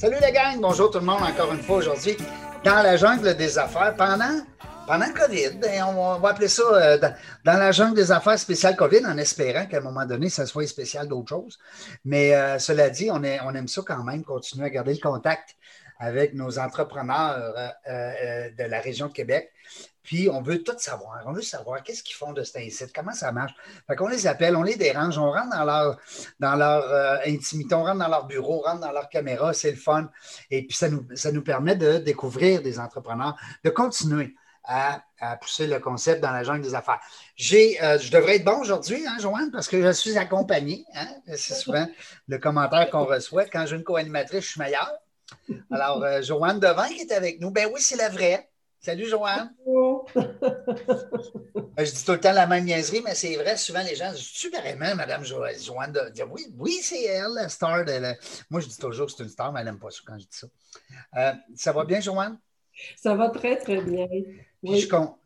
Salut la gang, bonjour tout le monde encore une fois aujourd'hui dans la jungle des affaires pendant, pendant COVID. Ben, on, va appeler ça euh, dans, la jungle des affaires spéciales COVID en espérant qu'à un moment donné, ça soit spécial d'autres choses. Mais euh, cela dit, on aime ça quand même, continuer à garder le contact avec nos entrepreneurs euh, de la région de Québec. Puis on veut tout savoir. On veut savoir qu'est-ce qu'ils font de cet incite, comment ça marche. Fait qu'on les appelle, on les dérange, on rentre dans leur, dans leur euh, intimité, on rentre dans leur bureau, on rentre dans leur caméra, c'est le fun. Et puis ça nous, ça nous permet de découvrir des entrepreneurs, de continuer à, pousser le concept dans la jungle des affaires. J'ai, euh, je devrais être bon aujourd'hui, hein, Joanne, parce que je suis accompagné. Hein. C'est souvent le commentaire qu'on reçoit. Quand j'ai une co-animatrice, je suis meilleur. Alors, euh, Joanne Devin qui est avec nous. Ben oui, c'est la vraie. Salut, Joanne. Euh, je dis tout le temps la même niaiserie, mais c'est vrai, souvent les gens disent Tu vraiment, Madame Joanne de... Oui, oui c'est elle, la star. De Moi, je dis toujours que c'est une star, mais elle n'aime pas ça quand je dis ça. Euh, ça va bien, Joanne? Ça va très, très bien. je,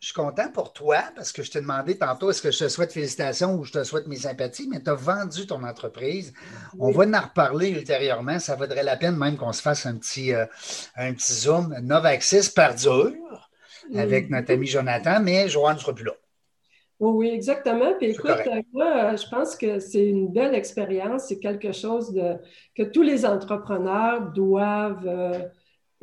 suis content pour toi parce que je t'ai demandé tantôt est-ce que je te souhaite félicitations ou je te souhaite mes sympathies, mais tu as vendu ton entreprise. On va en reparler ultérieurement. Ça vaudrait la peine même qu'on se fasse un petit, euh, un petit zoom. Novaxis perdure avec notre ami Jonathan, mais Joanne ne sera plus là. Oui, oui, exactement. Puis écoute, moi, je pense que c'est une belle expérience. C'est quelque chose de, que tous les entrepreneurs doivent euh,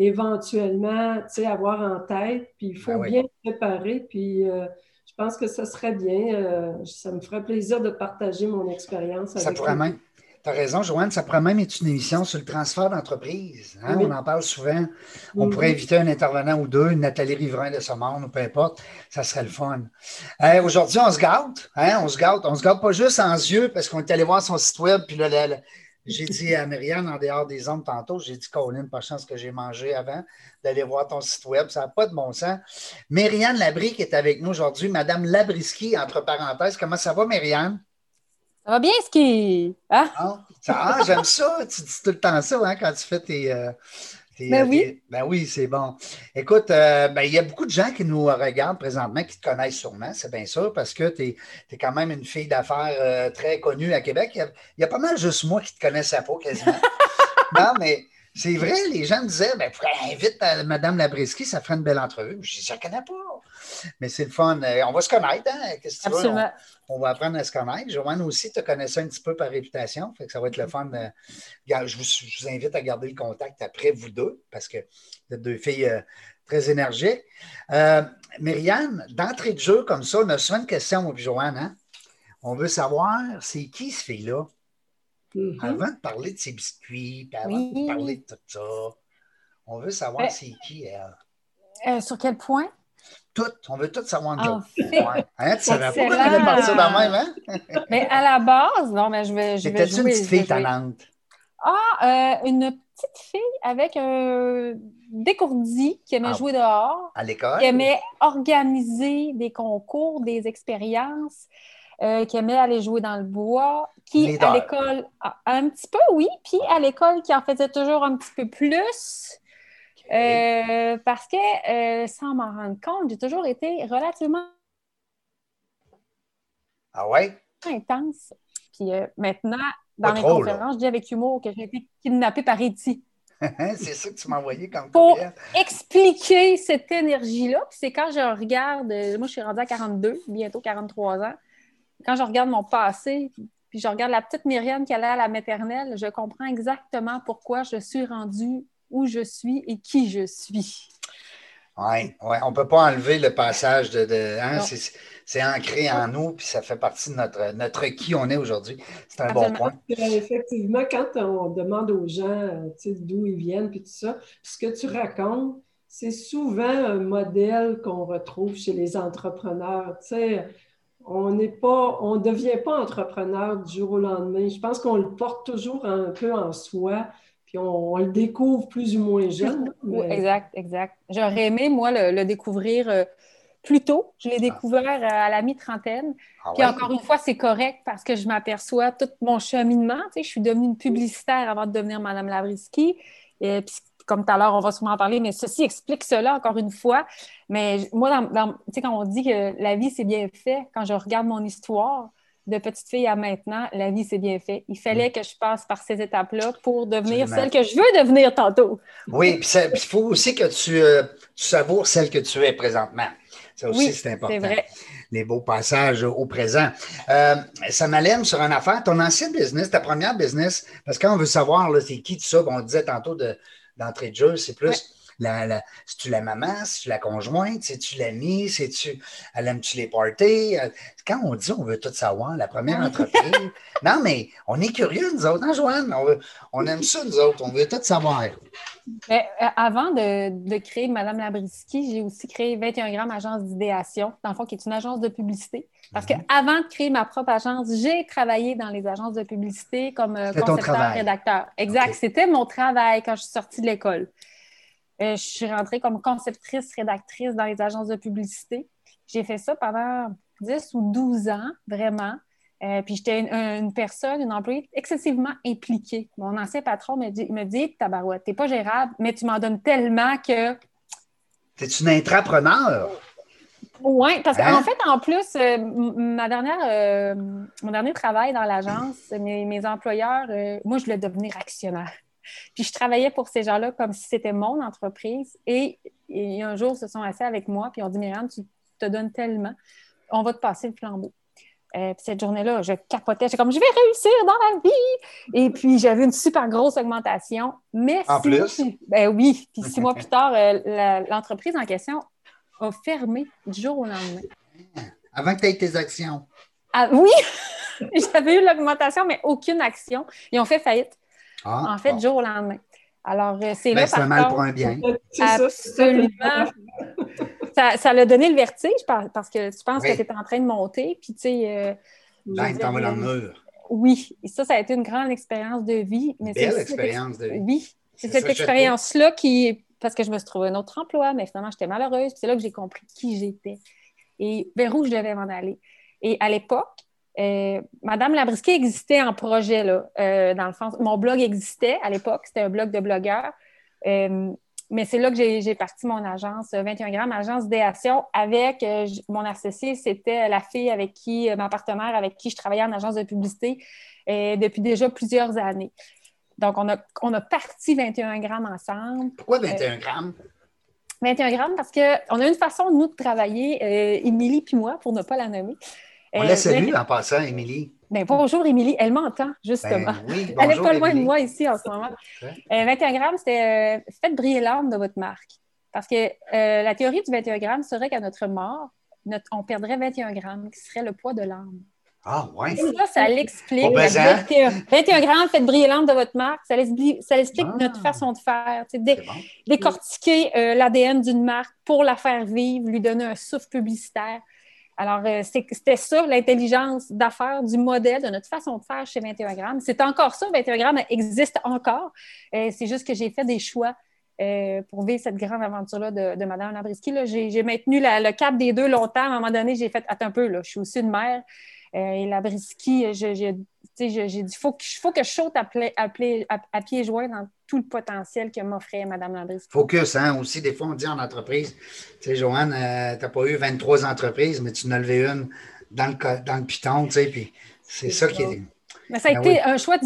éventuellement avoir en tête. Puis il faut ben bien préparer. Puis euh, je pense que ça serait bien. Euh, ça me ferait plaisir de partager mon expérience. Ça pourrait même. Tu as raison, Joanne, ça pourrait même être une émission sur le transfert d'entreprise. Hein? On en parle souvent. On pourrait inviter un intervenant ou deux, une Nathalie Riverain de ce monde, ou peu importe. Ça serait le fun. Aujourd'hui, on se gâte. Hein? On se gâte. On se gâte pas juste en yeux parce qu'on est allé voir son site web. Puis là, j'ai dit à Myriane, en dehors des ondes tantôt, j'ai dit, Colin, pas chance que j'ai mangé avant d'aller voir ton site web. Ça n'a pas de bon sens. Myriane Labry qui est avec nous aujourd'hui, Madame Labriski, entre parenthèses. Comment ça va, Myriane? Ça va bien, Ski? Hein? Ah, ah, j'aime ça. Tu dis tout le temps ça hein, quand tu fais tes. Euh, ben, oui. ben oui, c'est bon. Écoute, euh, ben, il y a beaucoup de gens qui nous regardent présentement, qui te connaissent sûrement, c'est bien sûr, parce que tu es, quand même une fille d'affaires euh, très connue à Québec. Il y, a, pas mal juste moi qui te connaissais pas quasiment. non, mais c'est vrai, les gens me disaient, ben, invite Mme Labriski, ça ferait une belle entrevue. Je dis, je ne connais pas. Mais c'est le fun. Euh, on va se connaître, hein? Qu'est-ce que tu Veux? On, va apprendre à se connaître. Joanne aussi te connaissait un petit peu par réputation. Fait que ça va être le fun. je, vous, invite à garder le contact après vous deux, parce que vous êtes deux filles euh, très énergiques. Euh, Myriam, d'entrée de jeu comme ça, on a souvent une question, Joanne. Hein? On veut savoir, c'est qui ce fille-là? Mm-hmm. Avant de parler de ses biscuits, puis avant de parler de tout ça, on veut savoir c'est qui elle. sur quel point? Tout, on veut tout savoir de joke. Ouais. Hein, tu savais pas qu'on partir dans même, hein? mais à la base, non, mais je vais. Je vais une petite fille talente? Ah, euh, une petite fille avec un décourdi qui aimait ah. jouer dehors. À l'école? Qui aimait organiser des concours, des expériences. Euh, qui aimait aller jouer dans le bois, qui à l'école, un petit peu, oui, puis à l'école, qui en faisait toujours un petit peu plus. Euh, parce que, euh, sans m'en rendre compte, j'ai toujours été relativement ah ouais? intense. Puis maintenant, dans mes conférences, je dis avec humour que j'ai été kidnappée par Eti. c'est ça que tu m'as envoyé comme Pour expliquer cette énergie-là, c'est quand je regarde, moi je suis rendue à 42, bientôt 43 ans, quand je regarde mon passé, puis je regarde la petite Myriam qui allait à la maternelle, je comprends exactement pourquoi je suis rendue où je suis et qui je suis. Oui, ouais. on ne peut pas enlever le passage de. hein, c'est ancré en nous, puis ça fait partie de notre, notre qui on est aujourd'hui. C'est un bon point. Effectivement, quand on demande aux gens euh, d'où ils viennent, puis tout ça, ce que tu racontes, c'est souvent un modèle qu'on retrouve chez les entrepreneurs. Tu sais, on n'est pas, on ne devient pas entrepreneur du jour au lendemain. Je pense qu'on le porte toujours un peu en soi, puis on, le découvre plus ou moins jeune. exact, exact. J'aurais aimé, moi, le, découvrir euh, plus tôt. Je l'ai découvert euh, à la mi-trentaine. Ah puis encore une fois, c'est correct parce que je m'aperçois tout mon cheminement. Tu sais, je suis devenue une publicitaire avant de devenir Madame Labriski. Et puis comme tout à l'heure, on va souvent en parler, mais ceci explique cela encore une fois. Mais moi, dans, quand on dit que la vie, c'est bien fait, quand je regarde mon histoire, de petite fille à maintenant, la vie s'est bien fait. Il fallait mm. que je passe par ces étapes-là pour devenir celle que je veux devenir tantôt. Oui, puis il faut aussi que tu, euh, tu, savoures celle que tu es présentement. Ça aussi, c'est important. Vrai. Les beaux passages au présent. Euh, ça m'allume sur une affaire. Ton ancien business, ta première business, parce qu'on veut savoir, c'est qui tout ça, on disait tantôt d'entrée de, jeu, c'est plus la, tu la maman, c'est-tu la conjointe, c'est-tu l'amie, c'est-tu, elle aime-tu les parties? Euh, quand on dit on veut tout savoir, la première entreprise, non, mais on est curieux, nous autres, hein, Joanne? On, aime ça, nous autres, on veut tout savoir. Euh, avant de, créer Madame Labriski, j'ai aussi créé 21 grammes agence d'idéation, dans le fond, qui est une agence de publicité. Parce mhm. qu'avant de créer ma propre agence, j'ai travaillé dans les agences de publicité comme euh, concepteur, rédacteur. Exact. C'était mon travail quand je suis sortie de l'école. Euh, je suis rentrée comme conceptrice, rédactrice dans les agences de publicité. J'ai fait ça pendant 10 ou 12 ans, vraiment. Euh, puis j'étais une, personne, une employée excessivement impliquée. Mon ancien patron me dit, me dit Tabarouette, t'es pas gérable, mais tu m'en donnes tellement que. T'es une intrapreneur? Oui, parce qu'en hein? fait, en plus, euh, ma dernière, mon dernier travail dans l'agence, mes, mes, employeurs, moi, je voulais devenir actionnaire. Puis je travaillais pour ces gens-là comme si c'était mon entreprise. Et, un jour, ils se sont assis avec moi, puis ils ont dit Myriam, tu te donnes tellement, on va te passer le flambeau. Euh, puis cette journée-là, je capotais. J'étais comme, je vais réussir dans la vie. Et puis, j'avais une super grosse augmentation. Mais en plus? ben oui. Puis six mois plus tard, euh, l'entreprise en question a fermé du jour au lendemain. Avant que tu aies tes actions. Ah, oui! J'avais eu l'augmentation, mais aucune action. Ils ont fait faillite. Ah, en fait, jour au lendemain. Alors, euh, c'est ben, là. Mal pour un bien. Absolument. ça, ça l'a donné le vertige parce que tu penses que tu es en train de monter, puis tu sais. Euh, ben, dans le mur. Oui, et ça, ça a été une grande expérience de vie. Mais Belle expérience de vie. Oui, c'est cette expérience-là qui. Parce que je me suis trouvé un autre emploi, mais finalement, j'étais malheureuse. C'est là que j'ai compris qui j'étais et vers où je devais m'en aller. Et à l'époque, euh, Madame Labrisquet existait en projet, là, euh, dans le fond. Mon blog existait à l'époque, c'était un blog de blogueurs. Euh, mais c'est là que j'ai parti mon agence 21 grammes, agence d'idéation, avec mon associé, c'était la fille avec qui, ma partenaire avec qui je travaillais en agence de publicité depuis déjà plusieurs années. Donc, on a, on a parti 21 grammes ensemble. Pourquoi 21 grammes? 21 grammes parce qu'on a une façon, nous, de travailler, Émilie puis moi, pour ne pas la nommer. On la salue en passant, Émilie. Ben, bonjour, Émilie. Elle m'entend, justement. Ben oui, Elle n'est pas loin de moi ici en ce moment. 21 grammes, c'était euh, faites briller l'âme de votre marque. Parce que euh, la théorie du 21 grammes serait qu'à notre mort, on perdrait 21 grammes, qui serait le poids de l'âme. Ah, ouais. Ça, ça l'explique. 21, grammes, faites briller l'âme de votre marque. Ça, explique ah. notre façon de faire. décortiquer euh, l'ADN d'une marque pour la faire vivre, lui donner un souffle publicitaire. Alors, euh, c'était ça, l'intelligence d'affaires du modèle, de notre façon de faire chez 21 grammes. C'est encore ça, 21 grammes existe encore. Euh, c'est juste que j'ai fait des choix euh, pour vivre cette grande aventure-là de, de, Mme Labriski. J'ai maintenu le cap des deux longtemps. À un moment donné, j'ai fait, attends un peu, là, je suis aussi une mère. Et Labriski, j'ai dit, il faut, faut, que je saute à, à, pieds joints dans tout le potentiel que m'offrait Mme Landry. Focus, hein? Aussi, des fois, on dit en entreprise, tu sais, Joanne, euh, tu n'as pas eu 23 entreprises, mais tu en as levé une dans le, dans le piton, tu sais, puis c'est ça qui est. Mais ça a ben été un, choix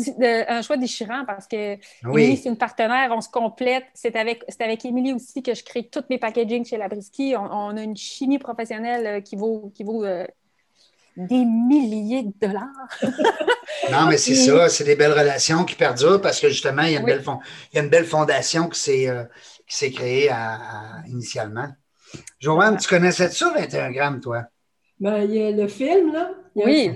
un choix déchirant parce que oui. c'est une partenaire, on se complète. C'est avec, avec Émilie aussi que je crée tous mes packaging chez Labriski. On, on a une chimie professionnelle euh, qui vaut, qui vaut euh, des milliers de dollars. non, mais c'est ça, c'est des belles relations qui perdurent parce que justement, il y a une, belle, il y a une belle fondation qui s'est, euh, créée initialement. Joanne, tu connaissais ça, 21 grammes, toi? Ben, il y a le film, là. oui.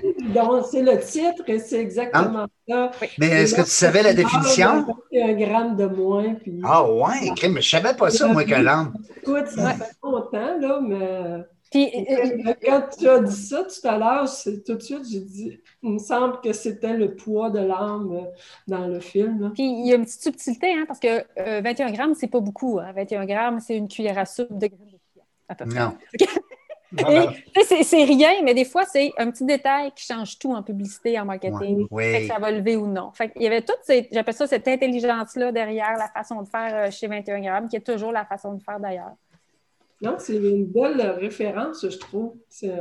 c'est le titre et c'est exactement ah. ça. Mais est-ce que tu savais la définition? Un gramme de moins. Puis... Ah ouais, mais je ne savais pas ça, moi, que l'âme. Écoute, ça fait longtemps, là, mais puis, euh, quand tu as dit ça tout à l'heure, tout de suite, j'ai dit, il me semble que c'était le poids de l'âme euh, dans le film. Puis il y a une petite subtilité, hein, parce que 21 euh, grammes, c'est pas beaucoup. 21 hein. grammes, c'est une cuillère à soupe de graines de fiat, à peu près. Non. c'est rien, mais des fois, c'est un petit détail qui change tout en publicité, en marketing. Fait que ça va lever ou non. Fait il y avait toute j'appelle ça cette intelligence-là derrière la façon de faire chez 21 grammes, qui est toujours la façon de faire d'ailleurs. Non, c'est une belle référence, je trouve. C'est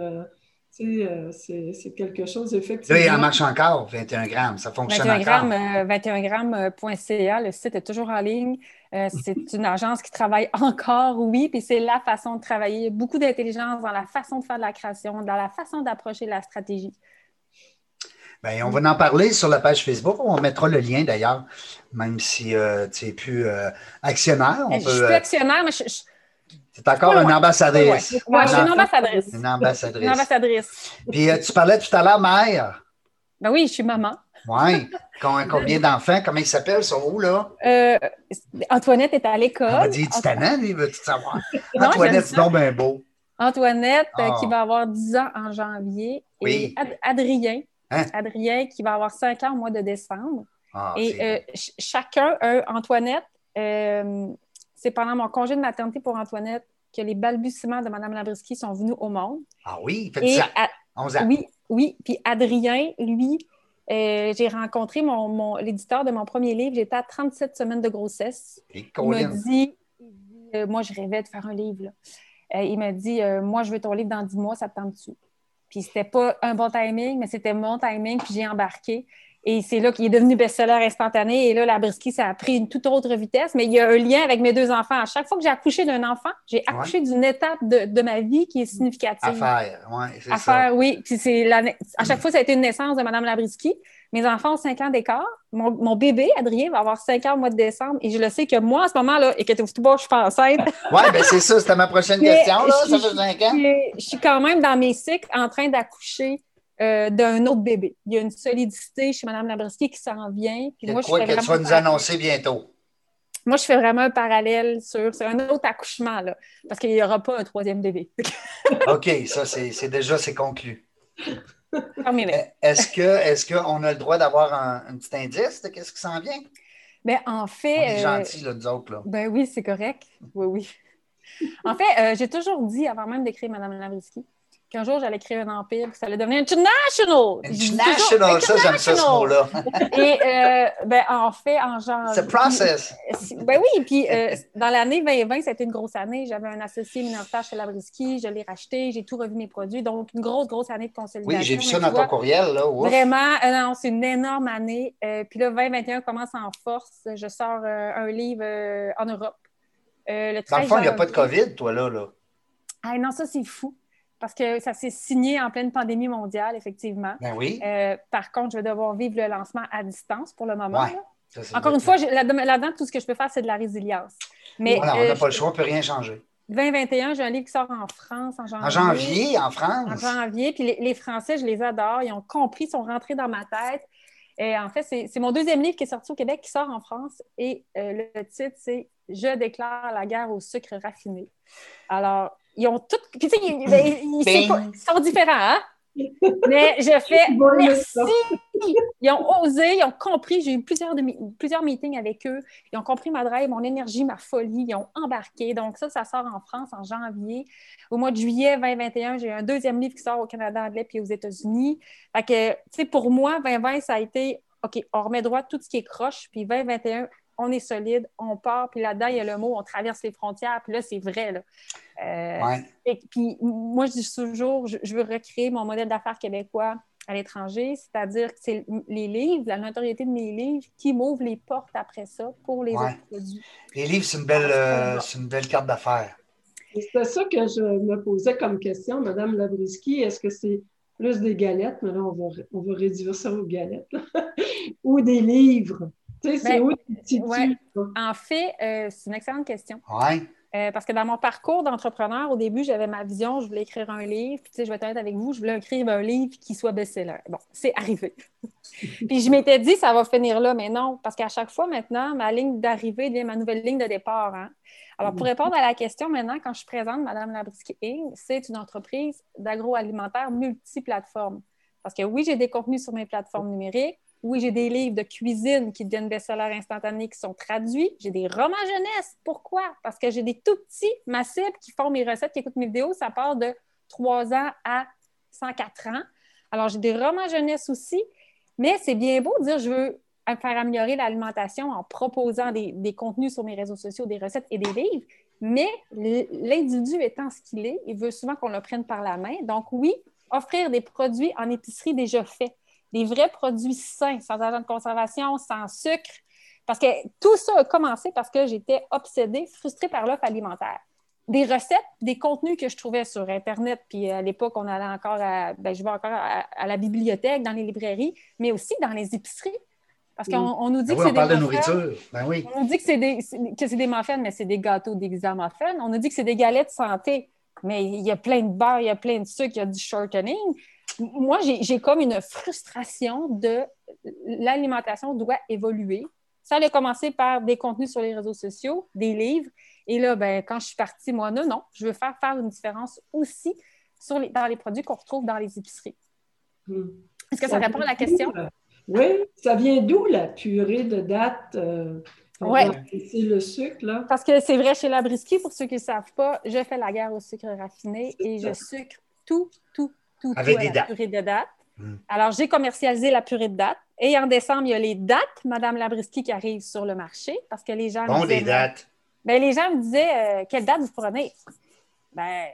Euh, c'est quelque chose, effectivement. Là, il en marche encore, 21 grammes. Ça fonctionne 21 grammes, 21 grammes.ca, le site est toujours en ligne. c'est une agence qui travaille encore, oui, puis c'est la façon de travailler. Beaucoup d'intelligence dans la façon de faire de la création, dans la façon d'approcher la stratégie. Bien, on va en parler sur la page Facebook. On mettra le lien d'ailleurs, même si tu n'es plus actionnaire. je suis plus actionnaire, mais je c'est encore une ambassadrice. Moi, je suis une ambassadrice. Une ambassadrice. Une ambassadrice. Puis euh, tu parlais tout à l'heure, mère. Ben oui, je suis maman. Oui. Combien d'enfants? Comment ils s'appellent? Sont où, là? Euh, Antoinette est à l'école. On m'a dit, tu t'en lui, veux-tu savoir? Antoinette, c'est donc bien beau. Antoinette, euh, qui ah. va avoir 10 ans en janvier. Oui. Et Adrien. Hein? Adrien, qui va avoir 5 ans au mois de décembre. Ah, et chacun, Antoinette, c'est pendant mon congé de maternité pour Antoinette que les balbutiements de Mme Labriski sont venus au monde. Ah oui, fait ça. 11 ans. Oui, oui. Puis Adrien, lui, euh, j'ai rencontré mon, l'éditeur de mon premier livre. J'étais à 37 semaines de grossesse. il m'a dit, euh, moi, je rêvais de faire un livre. Euh, il m'a dit, moi, je veux ton livre dans 10 mois, ça te tente dessus. Puis c'était pas un bon timing, mais c'était mon timing, puis j'ai embarqué. Et c'est là qu'il est devenu best-seller instantané. Et là, la brisky, ça a pris une toute autre vitesse. Mais il y a un lien avec mes deux enfants. À chaque fois que j'ai accouché d'un enfant, j'ai accouché d'une étape de, ma vie qui est significative. À faire, oui, c'est ça. Faire, oui. Puis c'est à chaque fois, ça a été une naissance de Mme Labriski. Mes enfants ont cinq ans d'écart. Mon, bébé, Adrien, va avoir cinq ans au mois de décembre. Et je le sais que moi, en ce moment-là, et que tout bas, je suis pas enceinte. oui, bien c'est ça. C'était ma prochaine question. Là. Ça fait cinq ans. Je suis quand même dans mes cycles en train d'accoucher euh, d'un autre bébé. Il y a une solidité chez Mme Labriski qui s'en vient. Puis moi, je quoi que tu vas nous annoncer bientôt? Moi, je fais vraiment un parallèle sur, un autre accouchement, là, parce qu'il n'y aura pas un troisième bébé. OK, ça, c'est déjà c'est conclu. Euh, est-ce que est qu'on a le droit d'avoir un, petit indice de qu'est-ce qui s'en vient? Bien, en fait. On est euh, gentils, là, nous autres. Là. Ben oui, c'est correct. Oui, oui. En fait, j'ai toujours dit, avant même d'écrire Mme Labriski, qu'un jour j'allais créer un empire, que ça allait devenir international. International, ça, j'aime ça, ce mot-là. Et euh, ben, en fait, en genre. C'est process. Ben oui, puis euh, dans l'année 2020, ça a été une grosse année. J'avais un associé minoritaire chez Labriski, je l'ai racheté, j'ai tout revu mes produits. Donc, une grosse, grosse année de consolidation. Oui, j'ai vu ça dans ton courriel, là. Vraiment, euh, non, c'est une énorme année. puis là, 2021 commence en force. Je sors un livre en Europe. le dans le fond, il n'y a pas de COVID, toi, là. là. Ah, non, ça, c'est fou parce que ça s'est signé en pleine pandémie mondiale, effectivement. Ben oui. Euh, par contre, je vais devoir vivre le lancement à distance pour le moment. Encore une fois, là-dedans, tout ce que je peux faire, c'est de la résilience. Mais, voilà, on n'a euh, pas le choix, on ne peut rien changer. 2021, j'ai un livre qui sort en France en janvier. En janvier, en France? En janvier. Puis les, Français, je les adore. Ils ont compris, ils sont rentrés dans ma tête. Et en fait, c'est mon deuxième livre qui est sorti au Québec, qui sort en France. Et euh, le titre, c'est Je déclare la guerre au sucre raffiné. Alors, ils ont tout. Puis, tu sais, ils, sont différents, hein? Mais je fais merci. Ils ont osé, ils ont compris. J'ai eu plusieurs, plusieurs meetings avec eux. Ils ont compris ma drive, mon énergie, ma folie. Ils ont embarqué. Donc, ça, ça sort en France en janvier. Au mois de juillet 2021, j'ai un deuxième livre qui sort au Canada anglais puis aux États-Unis. Fait que, tu sais, pour moi, 2020, ça a été OK, on remet droit tout ce qui est croche. Puis 2021, on est solide, on part, puis là-dedans, il y a le mot, on traverse les frontières, puis là, c'est vrai. Là. Euh, et puis, moi, je dis toujours, je, veux recréer mon modèle d'affaires québécois à l'étranger, c'est-à-dire que c'est les livres, la notoriété de mes livres qui m'ouvrent les portes après ça pour les autres produits. Les livres, c'est une, belle, euh, une belle carte d'affaires. C'était ça que je me posais comme question, Madame Labriski. Est-ce que c'est plus des galettes, mais là, on va, on va réduire ça aux galettes, ou des livres? Ben, en fait, euh, c'est une excellente question. Euh, parce que dans mon parcours d'entrepreneur, au début, j'avais ma vision, je voulais écrire un livre. Puis, je vais être honnête avec vous, je voulais écrire un livre qui soit best-seller. Bon, c'est arrivé. puis je m'étais dit, ça va finir là, mais non, parce qu'à chaque fois maintenant, ma ligne d'arrivée devient ma nouvelle ligne de départ. Hein. Alors, pour mm. répondre à la question maintenant, quand je présente Madame Labriski Inc., c'est une entreprise d'agroalimentaire multiplateforme. Parce que oui, j'ai des contenus sur mes plateformes numériques. Oui, j'ai des livres de cuisine qui deviennent best-sellers instantanés qui sont traduits. J'ai des romans jeunesse. Pourquoi? Parce que j'ai des tout petits, massifs qui font mes recettes, qui écoutent mes vidéos. Ça part de 3 ans à 104 ans. Alors, j'ai des romans jeunesse aussi. Mais c'est bien beau de dire je veux faire améliorer l'alimentation en proposant des, contenus sur mes réseaux sociaux, des recettes et des livres. Mais l'individu étant ce qu'il est, il veut souvent qu'on le prenne par la main. Donc, oui, offrir des produits en épicerie déjà faits, des vrais produits sains, sans agent de conservation, sans sucre. Parce que tout ça a commencé parce que j'étais obsédée, frustrée par l'offre alimentaire. Des recettes, des contenus que je trouvais sur Internet, puis à l'époque, on allait encore à, ben, je vais encore à, la bibliothèque, dans les librairies, mais aussi dans les épiceries. Parce qu'on nous dit ben que c'est des. de nourriture. Ben oui. On nous dit que c'est des, que c'est des muffins, mais c'est des gâteaux déguisés en muffins. On nous dit que c'est des galettes santé, mais il y a plein de beurre, il y a plein de sucre, il y a du shortening moi, j'ai comme une frustration de l'alimentation doit évoluer. Ça a commencé par des contenus sur les réseaux sociaux, des livres. Et là, ben, quand je suis partie, moi, non, non, je veux faire faire une différence aussi sur les, dans les produits qu'on retrouve dans les épiceries. Hmm. Est-ce que ça, répond à la question? Oui, ça vient d'où la purée de date? Euh, oui. C'est le sucre, là? Parce que c'est vrai chez Labriski, pour ceux qui ne savent pas, je fais la guerre au sucre raffiné et je sucre tout, tout, tout, Avec des la purée de date. Hmm. Alors, j'ai commercialisé la purée de date. Et en décembre, il y a les dates, Madame Labriski, qui arrivent sur le marché parce que les gens. Bon, des dates. Ben, les gens me disaient euh, quelle date vous prenez? Ben,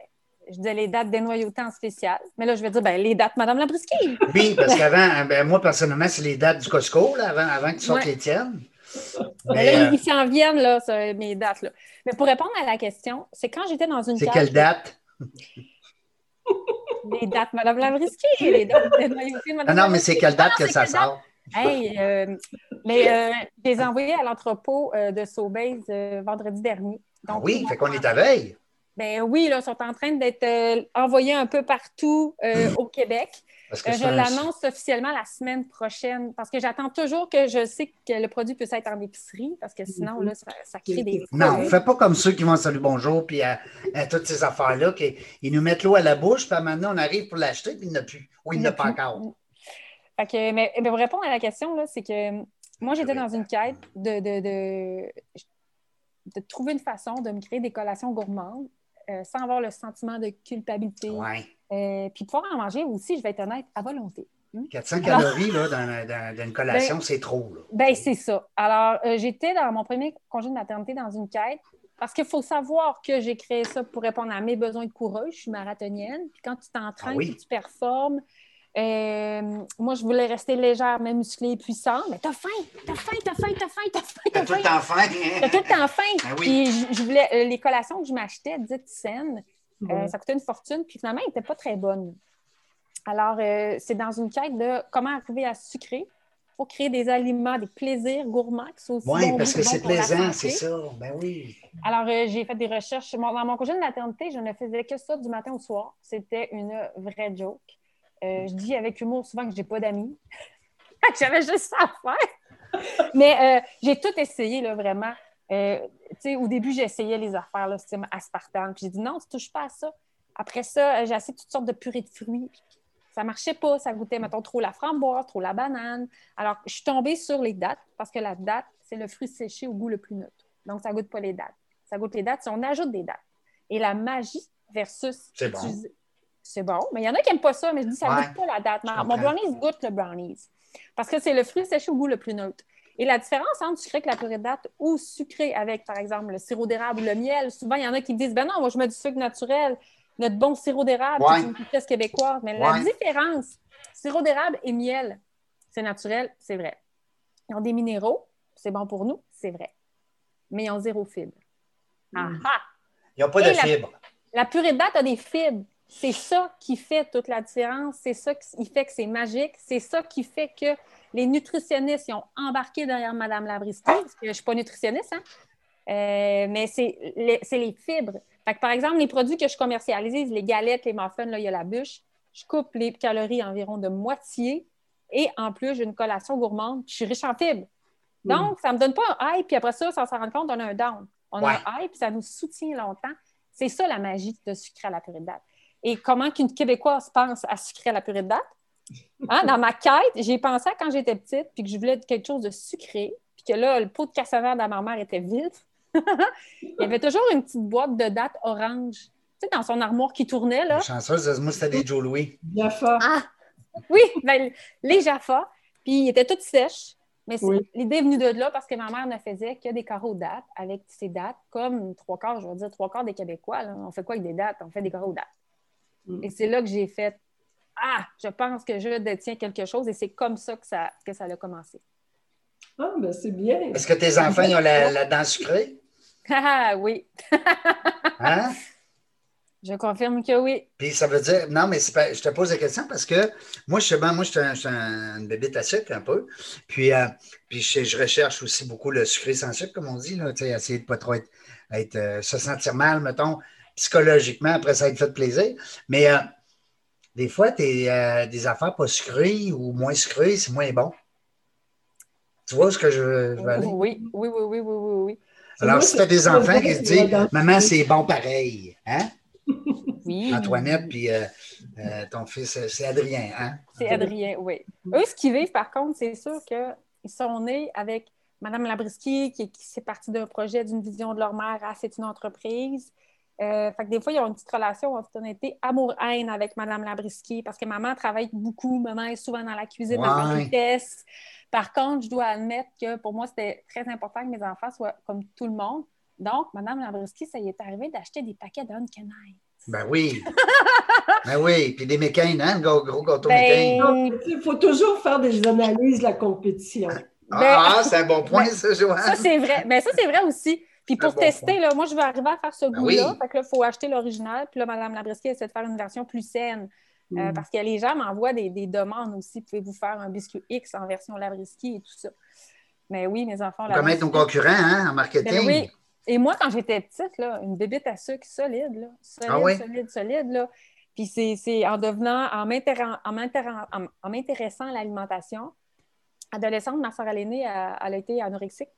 je disais les dates dénoyautées en spécial. Mais là, je vais dire ben, les dates Madame Labriski. Oui, parce qu'avant, ben, moi, personnellement, c'est les dates du Costco, là, avant, avant que tu sortes les tiennes. Mais, là, euh, ils s'en viennent, là, mes dates. Là. Mais pour répondre à la question, c'est quand j'étais dans une. C'est quelle date? les dates Madame Lavrisky, les dates de Madame Non, non, mais c'est quelle date que ça sort? Hey, euh, mais euh, je les ai envoyés à l'entrepôt euh, de Sobeys vendredi dernier. Donc, oui, fait qu'on est à veille. Ben oui, là, ils sont en train d'être envoyés un peu partout au Québec. Euh, je l'annonce officiellement la semaine prochaine parce que j'attends toujours que je sais que le produit puisse être en épicerie parce que sinon, là, ça, crée des. Non, ne fais pas comme ceux qui vont Salut Bonjour puis à, toutes ces affaires-là, qu'ils nous mettent l'eau à la bouche, puis maintenant, on arrive pour l'acheter, puis il n'y en a plus. Ou il n'y en a pas encore. mais, pour répondre à la question, c'est que moi, j'étais dans une quête de, de, de, trouver une façon de me créer des collations gourmandes euh, sans avoir le sentiment de culpabilité. Ouais. Euh, puis pouvoir en manger aussi, je vais être honnête, à volonté. 400 hmm? calories là, dans, une collation, ben, c'est trop. Ben, c'est ça. Alors, euh, j'étais dans mon premier congé de maternité dans une quête parce qu'il faut savoir que j'ai créé ça pour répondre à mes besoins de coureuse. Je suis marathonienne. Puis quand tu t'entraînes, ah tu performes. Euh, moi, je voulais rester légère, mais musclée et puissante. Mais t'as faim, t'as faim, t'as faim, t'as faim, t'as faim. T'as tout le temps faim. T'as tout le temps faim. Ben puis je, voulais, les collations que je m'achetais, dites saines, euh, ça coûtait une fortune, puis finalement, elle n'était pas très bonne. Alors, euh, c'est dans une quête de comment arriver à sucrer pour créer des aliments, des plaisirs gourmands qui sont aussi Oui, parce que c'est plaisant, c'est ça. Ben oui. Alors, euh, j'ai fait des recherches. Dans mon congé de maternité, je ne faisais que ça du matin au soir. C'était une vraie joke. Je dis avec humour souvent que je n'ai pas d'amis. J'avais juste ça à faire. Mais j'ai tout essayé, là, vraiment. Euh, au début, j'essayais les affaires, là, aspartame. Puis j'ai dit non, tu touches pas à ça. Après ça, euh, j'ai essayé toutes sortes de purées de fruits. Ça marchait pas, ça goûtait, mettons, trop la framboise, trop la banane. Alors, je suis tombée sur les dates parce que la date, c'est le fruit séché au goût le plus neutre. Donc, ça goûte pas les dates. Ça goûte les dates si on ajoute des dates. Et la magie versus. C'est bon. C'est bon, mais il y en a qui n'aiment pas ça, mais je dis ça ne goûte pas la date. Mon brownies goûte le brownies. Parce que c'est le fruit séché au goût le plus neutre. Et la différence entre sucré avec la purée de date ou sucré avec, par exemple, le sirop d'érable ou le miel, souvent, il y en a qui disent ben non, moi, je mets du sucre naturel, notre bon sirop d'érable, c'est une pièce québécoise. Mais la différence, sirop d'érable et miel, c'est naturel, c'est vrai. Ils ont des minéraux, c'est bon pour nous, c'est vrai. Mais ils ont zéro fibre. Hmm. Ah, ah! Ils n'ont pas de fibre. La purée de date a des fibres. C'est ça qui fait toute la différence. C'est ça qui fait que c'est magique. C'est ça qui fait que les nutritionnistes ont embarqué derrière Mme Labriski, parce que je ne suis pas nutritionniste, hein? Euh, mais c'est les, fibres. par exemple, les produits que je commercialise, les galettes, les muffins, là, il y a la bûche, je coupe les calories environ de moitié et en plus, j'ai une collation gourmande, je suis riche en fibres. Hmm. Donc, ça ne me donne pas un high, puis après ça, sans s'en rendre compte, on a un down. On a un high, puis ça nous soutient longtemps. C'est ça la magie de sucrer à la purée de date. Et comment qu'une Québécoise pense à sucrer à la purée de date? Hein, dans ma quête, j'ai pensé à quand j'étais petite, puis que je voulais quelque chose de sucré, puis que là, le pot de cassonade de ma mère était vide. Il y avait toujours une petite boîte de date orange, tu sais, dans son armoire qui tournait. Là. Chanceuse, moi, c'était des Joe Louis. Jaffa. Ah, oui, ben, les Jaffa. Puis ils étaient toutes sèches. Mais l'idée est venue de là parce que ma mère ne faisait que des carreaux dates avec ces dates, comme trois quarts, je veux dire, trois quarts des Québécois. On fait quoi avec des dates? On fait des carreaux dates. Mm. Et c'est là que j'ai fait Ah, je pense que je détiens quelque chose et c'est comme ça que ça, que ça a commencé. Ah, ben c'est bien. Est-ce que tes enfants ont la, la dent sucrée? Ah oui. Hein? Je confirme que oui. Puis ça veut dire, non, mais pas, je te pose la question parce que moi, je suis, moi, je suis, un, je une bébé à sucre un peu. Puis, euh, puis je, je, recherche aussi beaucoup le sucré sans sucre, comme on dit, là, essayer de ne pas trop être, être euh, se sentir mal, mettons, psychologiquement, après ça être fait plaisir. Mais euh, des fois, es, des affaires pas sucrées ou moins sucrées, c'est moins bon. Tu vois ce que je, veux aller? Oui, oui, oui, oui, oui, oui. oui. Alors, si tu as des enfants qui se disent Maman, c'est bon pareil, hein? Oui. Antoinette, puis euh, euh, ton fils, c'est Adrien, hein? C'est Adrien, oui. Eux, ce qu'ils vivent, par contre, c'est sûr qu'ils sont nés avec Mme Labriski, qui, qui c'est parti d'un projet, d'une vision de leur mère, ah, c'est une entreprise. Euh, fait que des fois, ils ont une petite relation, en toute honnêteté, amour-haine avec Mme Labriski, parce que maman travaille beaucoup, maman est souvent dans la cuisine Ouais. à vitesse. Par contre, je dois admettre que pour moi, c'était très important que mes enfants soient comme tout le monde. Donc, Mme Labriski, ça y est arrivé d'acheter des paquets d'Uncanite. Ben oui. ben oui. Puis des mécanes, hein? Gros, gros gâteau Ben. Il faut toujours faire des analyses de la compétition. Ah, c'est un bon point, ça, Ça, Joanne. c'est vrai. Mais ça, c'est vrai aussi. Puis pour bon tester, point. là, moi, je vais arriver à faire ce Ben goût-là. oui. Fait que là, il faut acheter l'original. Puis là, Mme Labriski essaie de faire une version plus saine. Euh, Mm. parce que les gens m'envoient des, des demandes aussi. Pouvez-vous faire un biscuit X en version Labriski et tout ça? Mais oui, mes enfants. Connaître nos Labriski. concurrents, hein, en marketing. Ben oui. Et moi, quand j'étais petite, là, une bébête à sucre solide, là, solide, Ah oui? solide, solide, là. Puis c'est c'est en devenant, en m'intéressant à l'alimentation, adolescente, ma soeur aînée, elle, elle a été anorexique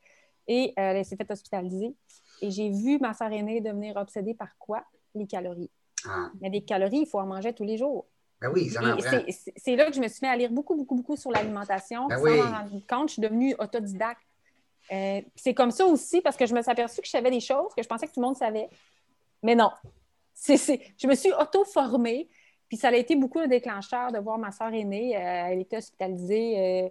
et euh, elle s'est fait hospitaliser. Et j'ai vu ma soeur aînée devenir obsédée par quoi? Les calories. Ah, Mais des calories, il faut en manger tous les jours. ben oui, c'est- là que je me suis mis à lire beaucoup, beaucoup, beaucoup sur l'alimentation. Ben sans oui. m'en rendre compte, je suis devenue autodidacte. Euh, c'est comme ça aussi parce que je me suis aperçue que je savais des choses que je pensais que tout le monde savait. Mais non. C'est- c'est- je me suis auto-formée. Puis ça a été beaucoup un déclencheur de voir ma soeur aînée. Euh, elle était hospitalisée. euh,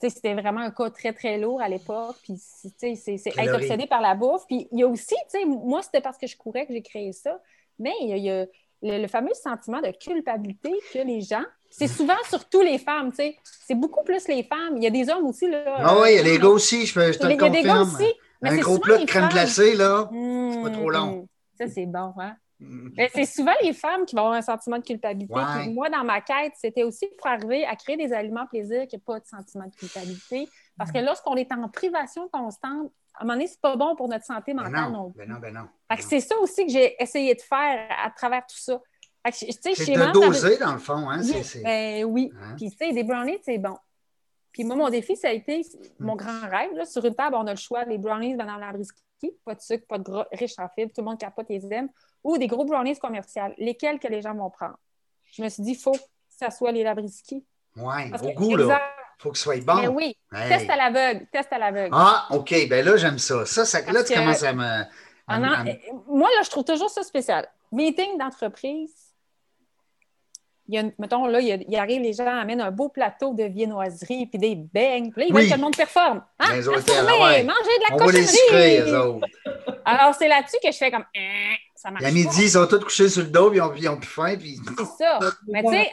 c'était vraiment un cas très, très lourd à l'époque. Puis, tu sais, c'est c'est être obsédé par la bouffe. Puis, il y a aussi, tu sais, moi, c'était parce que je courais que j'ai créé ça. Mais il y a, il y a le, le fameux sentiment de culpabilité que les gens, c'est souvent surtout les femmes, tu sais. C'est beaucoup plus les femmes. Il y a des hommes aussi, là. Ah oui, il y a les euh, gars aussi, je, peux- je te Il y le a des gars confirme. aussi. Mais Un c'est gros plat de crème glacée, là. Mmh, pas trop long. mmh. Ça, c'est bon, hein? Mm. Mais c'est souvent les femmes qui vont avoir un sentiment de culpabilité. Ouais. Puis moi, dans ma quête, c'était aussi pour arriver à créer des aliments plaisir qui n'ont pas de sentiment de culpabilité. Parce Mm. que lorsqu'on est en privation constante, à un moment donné, c'est pas bon pour notre santé Ben mentale non, non ben non, ben non. Que c'est ça aussi que j'ai essayé de faire à travers tout ça. C'est de doser, dans le fond. Hein? oui, ben oui. Hein? Puis, tu sais, des brownies, c'est bon. Puis moi, mon défi, ça a été mon Mm. grand rêve. Là, sur une table, on a le choix des brownies Madame Labriski, pas de sucre, pas de gras, riches en fibres, tout le monde capote les aime, ou des gros brownies commerciales. Lesquels que les gens vont prendre? Je me suis dit, il faut que ça soit les Labriski. Ouais, Parce au goût, là. exact. faut que ce soit bon. Mais oui, Hey. test à l'aveugle, test à l'aveugle. Ah, OK. Ben là, j'aime ça. Ça, ça là, tu que- commences à me. à Ah à euh, moi, là, je trouve toujours ça spécial. Meeting d'entreprise. Il y a, mettons, là, il, y a- il arrive, les gens amènent un beau plateau de viennoiserie puis des beignes. Puis là, ils Oui. veulent que le monde performe. Hein? Les Performer, ah ouais. manger de la On sucrer, cochonnerie. autres. Alors, c'est là-dessus que je fais comme, Hein, ça marche À midi, pas. ils sont tous couchés sur le dos, puis ils ont, ils ont plus faim. Puis... C'est ça. Mais tu sais,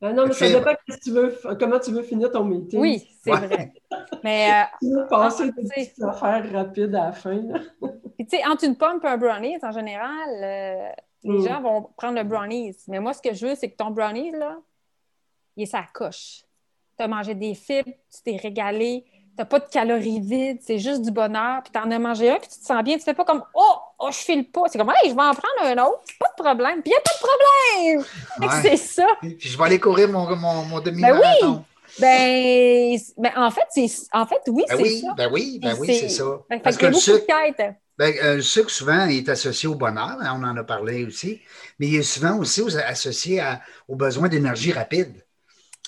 ben non, mais ça dépend de ce que tu veux, comment tu veux finir ton meeting. oui, c'est Ouais. vrai. Mais, euh, Tu veux passer des petites affaires rapides à la fin. puis tu sais, entre une pomme et un brownie, en général, euh, les Mm. gens vont prendre le brownies. Mais moi, ce que je veux, c'est que ton brownies, là, il est sa coche. Tu as mangé des fibres, tu t'es régalé, tu n'as pas de calories vides, c'est juste du bonheur, puis tu en as mangé un, puis tu te sens bien. Tu fais pas comme Oh, oh je file pas. C'est comme Hey, je vais en prendre un autre, pas de problème. Puis il n'y a pas de problème. Que Ouais. C'est ça. Puis je vais aller courir mon, mon, mon demi-marathon. Ben Ben, c'est- ben, en fait, c'est en fait, oui, Ben c'est oui, ça. ben oui, ben oui, c'est- ça. Que Parce a que le sucre, ben, euh, le sucre, souvent, est associé au bonheur, hein, on en a parlé aussi, mais il est souvent aussi aux- associé à- aux besoins d'énergie rapide.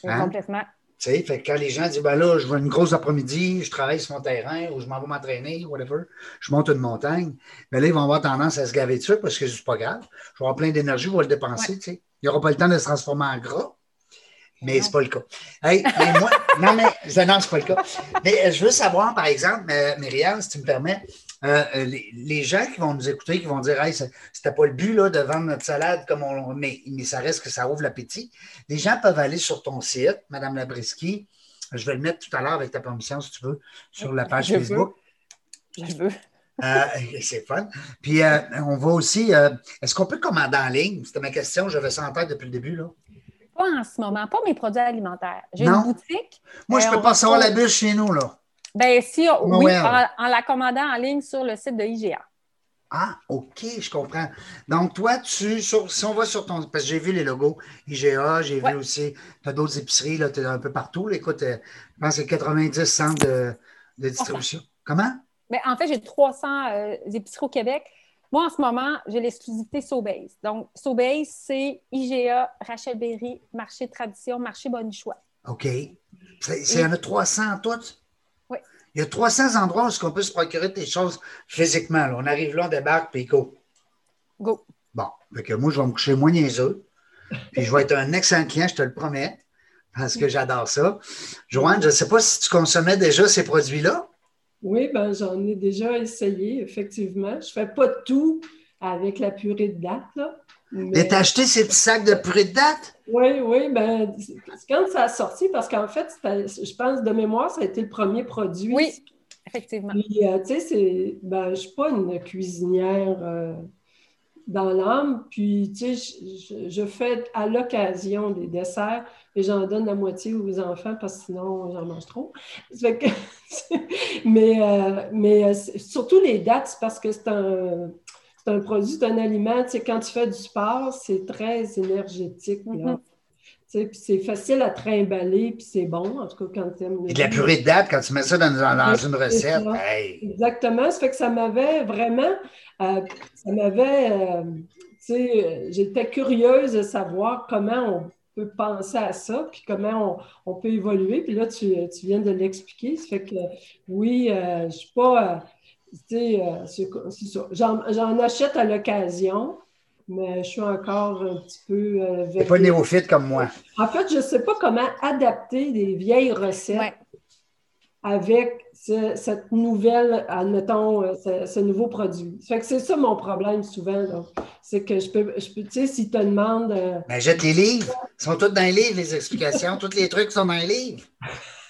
Hein? Complètement. Tu sais, fait que quand les gens disent, ben là, je veux une grosse après-midi, je travaille sur mon terrain ou je m'en vais m'entraîner, whatever, je monte une montagne, ben là, ils vont avoir tendance à se gaver de sucre parce que c'est pas grave. Je vais avoir plein d'énergie, je vais le dépenser, tu sais. Il n'y aura pas le temps de se transformer en gras. Mais Non. c'est pas le cas. Hey, mais moi, non, mais je- non, c'est pas le cas. Mais je veux savoir, par exemple, euh, Myriam, si tu me permets, euh, les, gens qui vont nous écouter, qui vont dire Hey, c'était pas le but là, de vendre notre salade comme on. Mais, mais ça reste que ça ouvre l'appétit. Les gens peuvent aller sur ton site, Madame Labriski. Je vais le mettre tout à l'heure avec ta permission, si tu veux, sur la page Facebook. Je veux. Euh, c'est fun. Puis euh, on va aussi. Euh, est-ce qu'on peut commander en ligne? C'était ma question, j'avais ça en tête depuis le début. Là. Pas en ce moment, pas mes produits alimentaires. J'ai une boutique. Moi, je ne peux pas savoir la bûche chez nous, là. Bien, si, oui, en, la commandant en ligne sur le site de IGA. Ah, OK, je comprends. Donc, toi, tu, si on va sur ton. Parce que j'ai vu les logos IGA, j'ai vu aussi, tu as d'autres épiceries, là, tu es un peu partout. écoute, je pense que c'est 90 centres de, de distribution. Comment? Mais en fait, j'ai 300 euh, épiceries au Québec. Moi, en ce moment, j'ai l'exclusivité Sobase. Donc, Sobase, c'est IGA, Rachel Berry, Marché Tradition, Marché Bonichois. OK. Il y en a 300 toutes? Oui. Il y a 300 endroits où on peut se procurer des choses physiquement. On arrive là, on débarque, puis go. Go. Bon. Fait que moi, je vais me coucher moins niaiseux. Puis je vais être un excellent client, je te le promets, parce que j'adore ça. Joanne, je ne sais pas si tu consommais déjà ces produits-là. Oui, ben, j'en ai déjà essayé, effectivement. Je ne fais pas tout avec la purée de date. Là, mais, tu as acheté ces petits sacs de purée de date? Oui, oui. Ben, quand ça a sorti, parce qu'en fait, je pense de mémoire, ça a été le premier produit. Oui, effectivement. Euh, tu sais, ben, je ne suis pas une cuisinière. Euh, dans l'âme. Puis, tu sais, je, fais à l'occasion des desserts et j'en donne la moitié aux enfants parce que sinon, j'en mange trop. mais euh, mais euh, surtout les dates, c'est parce que c'est un, un produit, c'est un aliment. Tu sais, quand tu fais du sport, c'est très énergétique. Mm-hmm. Puis c'est facile à trimballer, puis c'est bon, en tout cas quand tu aimes. Et de la purée de date, quand tu mets ça dans, une recette. Exactement. Ça fait que ça m'avait vraiment. Euh, ça m'avait. Euh, tu sais, j'étais curieuse de savoir comment on peut penser à ça, puis comment on, peut évoluer. Puis là, tu, tu viens de l'expliquer. Ça fait que oui, euh, je ne suis pas. Tu sais, c'est ça. J'en achète à l'occasion mais je suis encore un petit peu. Euh, pas néophyte comme moi. En fait, je ne sais pas comment adapter des vieilles recettes avec cette nouvelle, admettons, euh, ce, nouveau produit. que c'est ça mon problème souvent. C'est que je peux, je peux tu sais, si tu te demandes. Euh, ben, jette les livres. Ils sont tous dans les livres, les explications. tous les trucs sont dans les livres.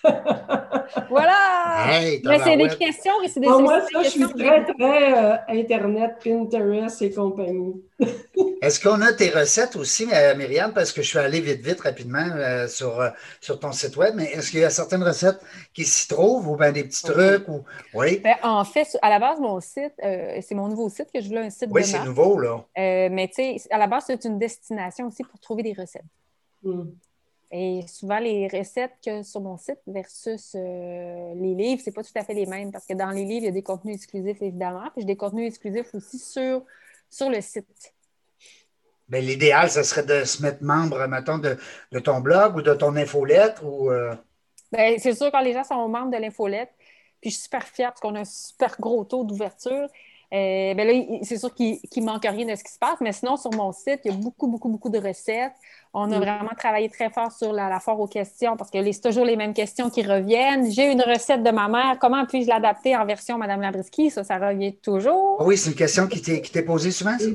voilà! mais c'est des questions et c'est des Moi, ça, je suis très, très euh, Internet, Pinterest et compagnie. Est-ce qu'on a tes recettes aussi, euh, Myriam? Parce que je suis allé vite, vite, rapidement euh, sur, sur ton site web, mais est-ce qu'il y a certaines recettes qui s'y trouvent ou bien des petits trucs? Ou... Oui. Ben, en fait, à la base, mon site, c'est mon nouveau site que je voulais un site oui, c'est nouveau, là. mais tu sais, à la base, c'est une destination aussi pour trouver des recettes. Hmm. Et souvent, les recettes que sur mon site versus euh, les livres, c'est pas tout à fait les mêmes parce que dans les livres, il y a des contenus exclusifs, évidemment, puis j'ai des contenus exclusifs aussi sur, sur le site. Bien, l'idéal, ce serait de se mettre membre, mettons, de, ton blog ou de ton infolettre ou. Euh... Bien, c'est sûr, quand les gens sont membres de l'infolettre, puis je suis super fière parce qu'on a un super gros taux d'ouverture. Euh, ben là, c'est sûr qu'il ne manque rien de ce qui se passe, mais sinon, sur mon site, il y a beaucoup, beaucoup, beaucoup de recettes. On a mm. vraiment travaillé très fort sur la, la foire aux questions parce que c'est toujours les mêmes questions qui reviennent. J'ai une recette de ma mère, comment puis-je l'adapter en version Madame Labriski? Ça, ça revient toujours. Ah oui, c'est une question qui t'est posée souvent, ça?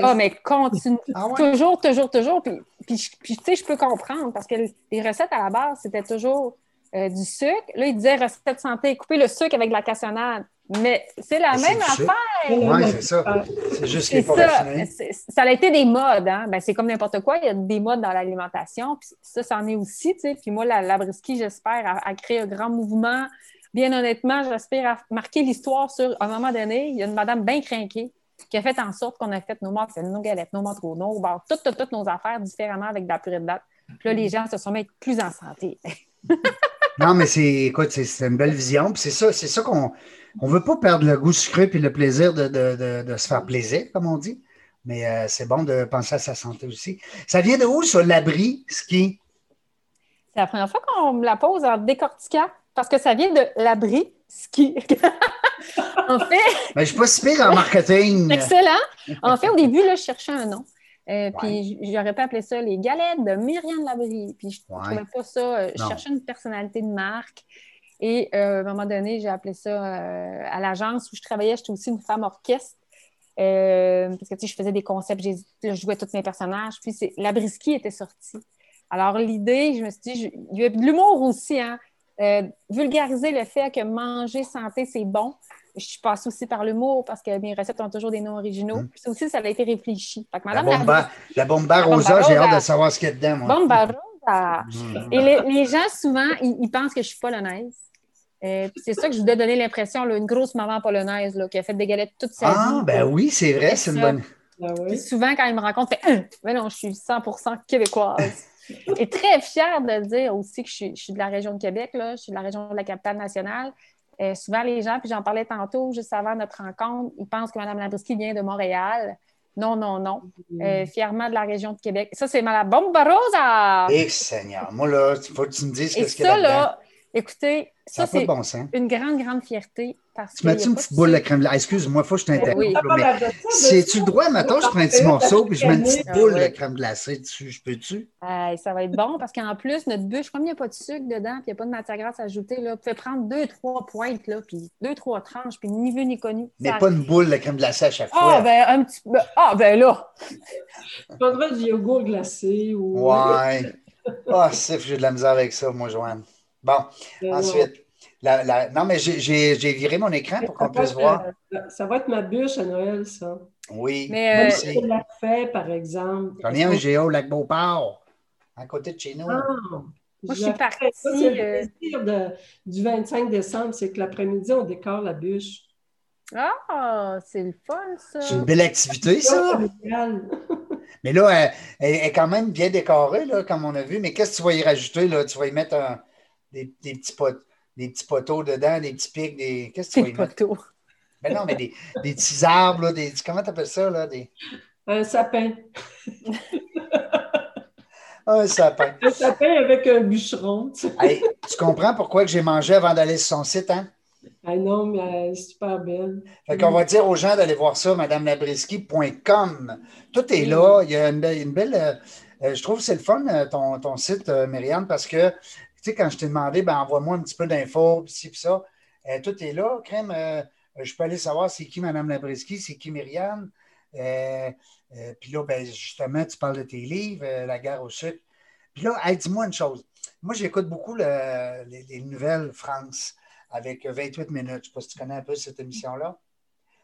Ah, mais continue. Ah toujours, toujours, toujours. Puis, puis, tu sais, je peux comprendre parce que les recettes à la base, c'était toujours euh, du sucre. Là, il disait recette santé, couper le sucre avec de la cassonade. Mais c'est la même affaire. Oui, c'est ça. C'est juste qu'il faut ça. ça a été des modes. Hein? Ben, c'est comme n'importe quoi. Il y a des modes dans l'alimentation. ça, c'en est aussi. Puis moi, la, la brisky, j'espère, a, créé un grand mouvement. Bien honnêtement, j'espère à marquer l'histoire sur, un moment donné, il y a une madame bien craquée qui a fait en sorte qu'on a fait nos morts, nos galettes, nos manteaux, nos bars, toutes, toutes, toutes nos affaires différemment avec de la purée de date. Puis là, les gens se sont mis plus en santé. non, mais c'est, écoute, c'est une belle vision. Puis c'est ça, c'est ça qu'on on ne veut pas perdre le goût sucré et le plaisir de, se faire plaisir, comme on dit. Mais euh, c'est bon de penser à sa santé aussi. Ça vient de où, ça, l'abri ski? C'est la première fois qu'on me la pose en décortiquant, parce que ça vient de l'abri ski. en fait. Mais je ne suis pas si pire en marketing. Excellent. En fait, au début, là, je cherchais un nom. Euh, puis j'aurais pas appelé ça les galettes de Myriam Labrie. Puis je trouvais pas ça. Euh, je cherchais une personnalité de marque. Et à un moment donné, j'ai appelé ça à l'agence où je travaillais, j'étais aussi une femme orchestre. parce que tu sais, je faisais des concepts, je jouais tous mes personnages. Puis la était sortie. Alors, l'idée, je me suis dit, il y a de l'humour aussi, hein? vulgariser le fait que manger santé, c'est bon je suis passée aussi par l'humour parce que mes recettes ont toujours des noms originaux. Hum. Puis aussi, ça a été réfléchi. la, bomba, la, bomba rosa, j'ai hâte de savoir ce qu'il y a dedans. Moi. Bomba rosa. Hum. Et les, gens, souvent, ils, pensent que je suis polonaise. Euh, c'est ça que je voulais donner l'impression, une grosse maman polonaise là, qui a fait des galettes toute sa ah, vie. Ah, ben oui, c'est vrai, c'est une bonne. Ben souvent, quand ils me rencontrent, ils font Mais non, je suis 100% québécoise. Et très fière de dire aussi que je suis, je suis, de la région de Québec, là, je suis de la région de la capitale nationale. Euh, souvent, les gens, puis j'en parlais tantôt, juste avant notre rencontre, ils pensent que Mme Labrisky vient de Montréal. Non, non, non. Euh, fièrement de la région de Québec. Ça, c'est Mme Bombarosa! Eh, Seigneur! Moi, là, il faut que tu me dises ce qu'il y a là, écoutez, ça, c'est une grande, grande fierté. Parce tu mets-tu une petite boule de crème glacée? Excuse-moi, il faut que je t'interrompe. Oui. C'est-tu le droit, maintenant, je prends un petit morceau puis je mets une petite boule de crème glacée dessus. Je peux-tu? ça va être bon parce qu'en plus, notre bûche, comme il n'y a pas de sucre dedans puis il n'y a pas de matière grasse ajoutée, là, vous pouvez prendre deux, trois pointes, là, puis deux, trois tranches, puis ni vu ni connu. Mais pas une boule de crème glacée à chaque ah, fois. Ben, un petit... Ben, ah, ben là! Faudrait du yogourt glacé ou. Ouais. Ah, oh, c'est j'ai de la misère avec ça, moi, Joanne. Bon, ensuite. Non, mais j'ai viré mon écran pour qu'on puisse voir. Euh, ça va être ma bûche à Noël, ça. Oui. Mais euh, la fait, par exemple. J'en ai un géo, lac Beauport, à côté de chez nous. Ah, moi, je suis partie. C'est le euh, plaisir du 25 décembre, c'est que l'après-midi, on décore la bûche. Ah, c'est le fun, ça. C'est une belle activité, ça. Mais là, elle, est quand même bien décorée, là, comme on a vu. Mais qu'est-ce que tu vas y rajouter? Là? Tu vas y mettre des, petits pots des petits poteaux dedans, des petits pics, des. Qu'est-ce que tu vas mettre? poteaux. Mais ben non, mais des, des petits arbres, là, des. Comment tu appelles ça, là? Des... Un sapin. un sapin. Un sapin avec un bûcheron. Tu, tu comprends pourquoi que j'ai mangé avant d'aller sur son site, hein? Ah non, mais elle est super belle. Fait qu'on va dire aux gens d'aller voir ça, madamelabrisky.com. Tout est là. Il y a une, belle. Euh, je trouve que c'est le fun, euh, ton, ton site, euh, Myriam, parce que sais, quand je t'ai demandé, ben, envoie-moi un petit peu d'infos, puis ci, ça, euh, tout est là, crème. Euh, je peux aller savoir c'est qui Mme Labrisky, c'est qui Myriam. Euh, puis là, ben, justement, tu parles de tes livres, La guerre au sucre. Puis là, dis-moi une chose. Moi, j'écoute beaucoup les, nouvelles France avec 28 minutes. Je ne sais pas si tu connais un peu cette émission-là.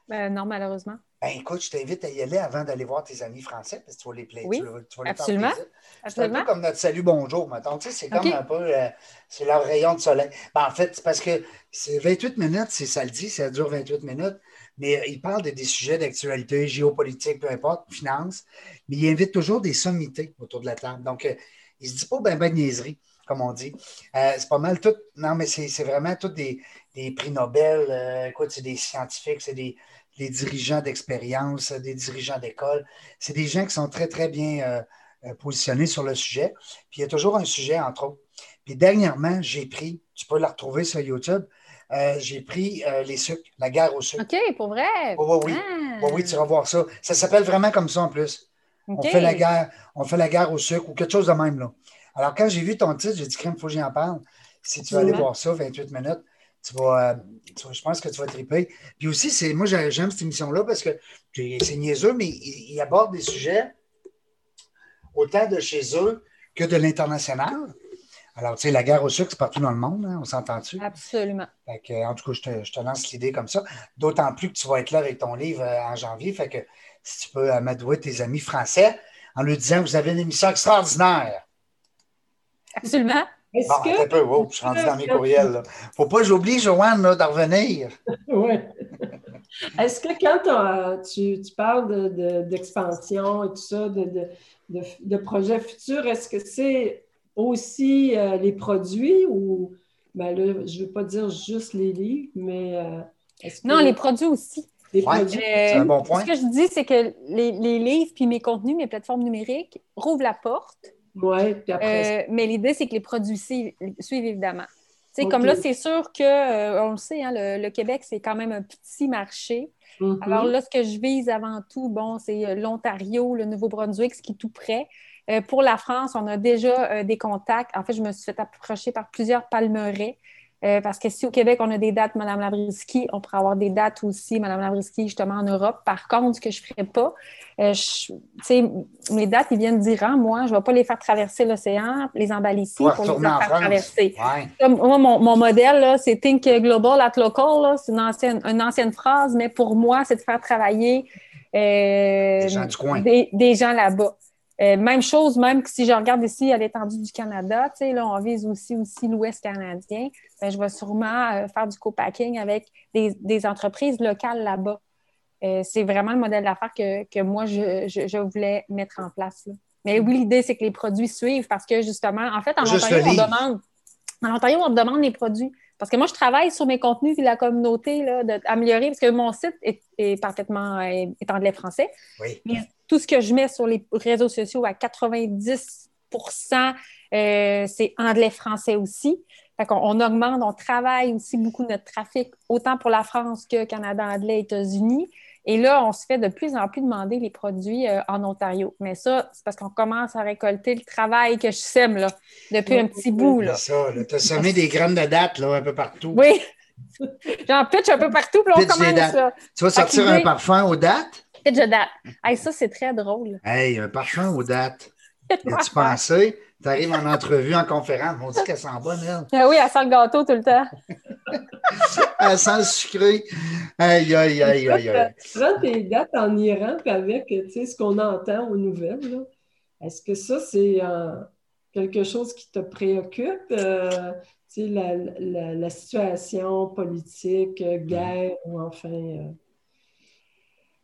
Ben, non, malheureusement. Ben, écoute, je t'invite à y aller avant d'aller voir tes amis français, parce que tu vas les plaider. Oui, tu, vas, absolument. C'est un peu comme notre salut bonjour, maintenant. Tu sais, c'est comme un peu, euh, c'est leur rayon de soleil. Ben, en fait, c'est parce que c'est 28 minutes, c'est ça le dit, ça dure 28 minutes, mais euh, ils parlent de des sujets d'actualité, géopolitique, peu importe, finance, mais ils invitent toujours des sommités autour de la table. Donc, euh, ils ne se disent pas ben ben niaiserie, comme on dit. c'est pas mal tout, non, mais c'est vraiment tous des, des, prix Nobel, écoute, c'est des scientifiques, c'est des des dirigeants d'expérience, des dirigeants d'école. C'est des gens qui sont très, très bien euh, euh, positionnés sur le sujet. Puis il y a toujours un sujet, entre autres. Puis dernièrement, j'ai pris, tu peux la retrouver sur YouTube, euh, j'ai pris les sucres, la guerre aux sucres. OK, pour vrai? oui, oui. Ah. oui, tu vas voir ça. Ça s'appelle vraiment comme ça en plus. On fait la guerre, on fait la guerre au sucre ou quelque chose de même. Là. Alors, quand j'ai vu ton titre, j'ai dit, crème, il faut que j'en parle. Si tu veux aller voir ça, 28 minutes, tu vas, je pense que tu vas triper. Puis aussi, c'est, moi, j'aime cette émission-là parce que c'est niaiseux, mais ils abordent des sujets autant de chez eux que de l'international. Alors, tu sais, la guerre au sucre, c'est partout dans le monde, hein, on s'entend-tu? Absolument. en tout cas, je te, je te lance l'idée comme ça. D'autant plus que tu vas être là avec ton livre euh, en janvier. Fait que si tu peux amadouer tes amis français en leur disant vous avez une émission extraordinaire. Absolument. Est-ce bon, que... un peu, je suis rendu dans mes courriels. Il ne faut pas que j'oublie, Joanne, d'en revenir. oui. Est-ce que quand tu, tu, parles d'expansion de, et tout ça, de, de projets futurs, est-ce que c'est aussi euh, les produits ou, ben là, je ne veux pas dire juste les livres, mais. Euh, non, les produits aussi. Les produits. c'est un bon point. Ce que je dis, c'est que les, les livres puis mes contenus, mes plateformes numériques rouvrent la porte oui, puis après. Euh, mais l'idée, c'est que les produits suivent, évidemment. Comme là, c'est sûr que, euh, on le sait, hein, le, Québec, c'est quand même un petit marché. Mm-hmm. Alors là, ce que je vise avant tout, bon, c'est euh, l'Ontario, le Nouveau-Brunswick, ce qui est tout près. pour la France, on a déjà des contacts. En fait, je me suis fait approcher par plusieurs palmeraies Euh, parce que si au Québec, on a des dates, Mme Labriski, on pourrait avoir des dates aussi, Mme Labriski, justement en Europe. Par contre, ce que je ne ferais pas, euh, sais, mes dates, ils viennent d'Iran. Moi, je ne vais pas les faire traverser l'océan, les emballer ici pour, les faire traverser. moi, mon, modèle, c'est Think Global at Local. C'est une ancienne, une ancienne phrase, mais pour moi, c'est de faire travailler euh, des gens là-bas. Euh, même chose, même si je regarde ici à l'étendue du Canada, là, on vise aussi, aussi l'Ouest canadien, ben, je vais sûrement euh, faire du co-packing avec des, entreprises locales là-bas. Euh, c'est vraiment le modèle d'affaires que, moi, je, voulais mettre en place. Mais oui, l'idée, c'est que les produits suivent parce que justement, en fait, en Ontario, on demande. En Ontario, on demande les produits. Parce que moi, je travaille sur mes contenus et la communauté d'améliorer, parce que mon site est, parfaitement est, anglais français. Oui tout ce que je mets sur les réseaux sociaux à 90% euh, c'est anglais-français aussi. Fait on, on, augmente, on travaille aussi beaucoup notre trafic, autant pour la France que Canada anglais, États-Unis. Et là, on se fait de plus en plus demander les produits euh, en Ontario. Mais ça, c'est parce qu'on commence à récolter le travail que je sème là, depuis un petit bout. Là. ça, tu as semé des graines de date là, un peu partout. Oui. J'en pitch un peu partout, puis on commence. tu vas sortir un parfum aux dates? Pitch de date. Hey, ça, c'est très drôle. Hey, un parfum aux dates. As-tu pensé? Tu arrives en entrevue, en conférence, on dit qu'elle sent bonne, elle. Ah oui, elle sent le gâteau tout le temps. elle sent le sucré. Aïe, aïe, aïe, aïe, aïe. Prends tes dates en Iran, avec ce qu'on entend aux nouvelles. Est-ce que ça, c'est euh, quelque chose qui te préoccupe? Euh, la, la, la, situation politique, guerre, ou enfin. Euh,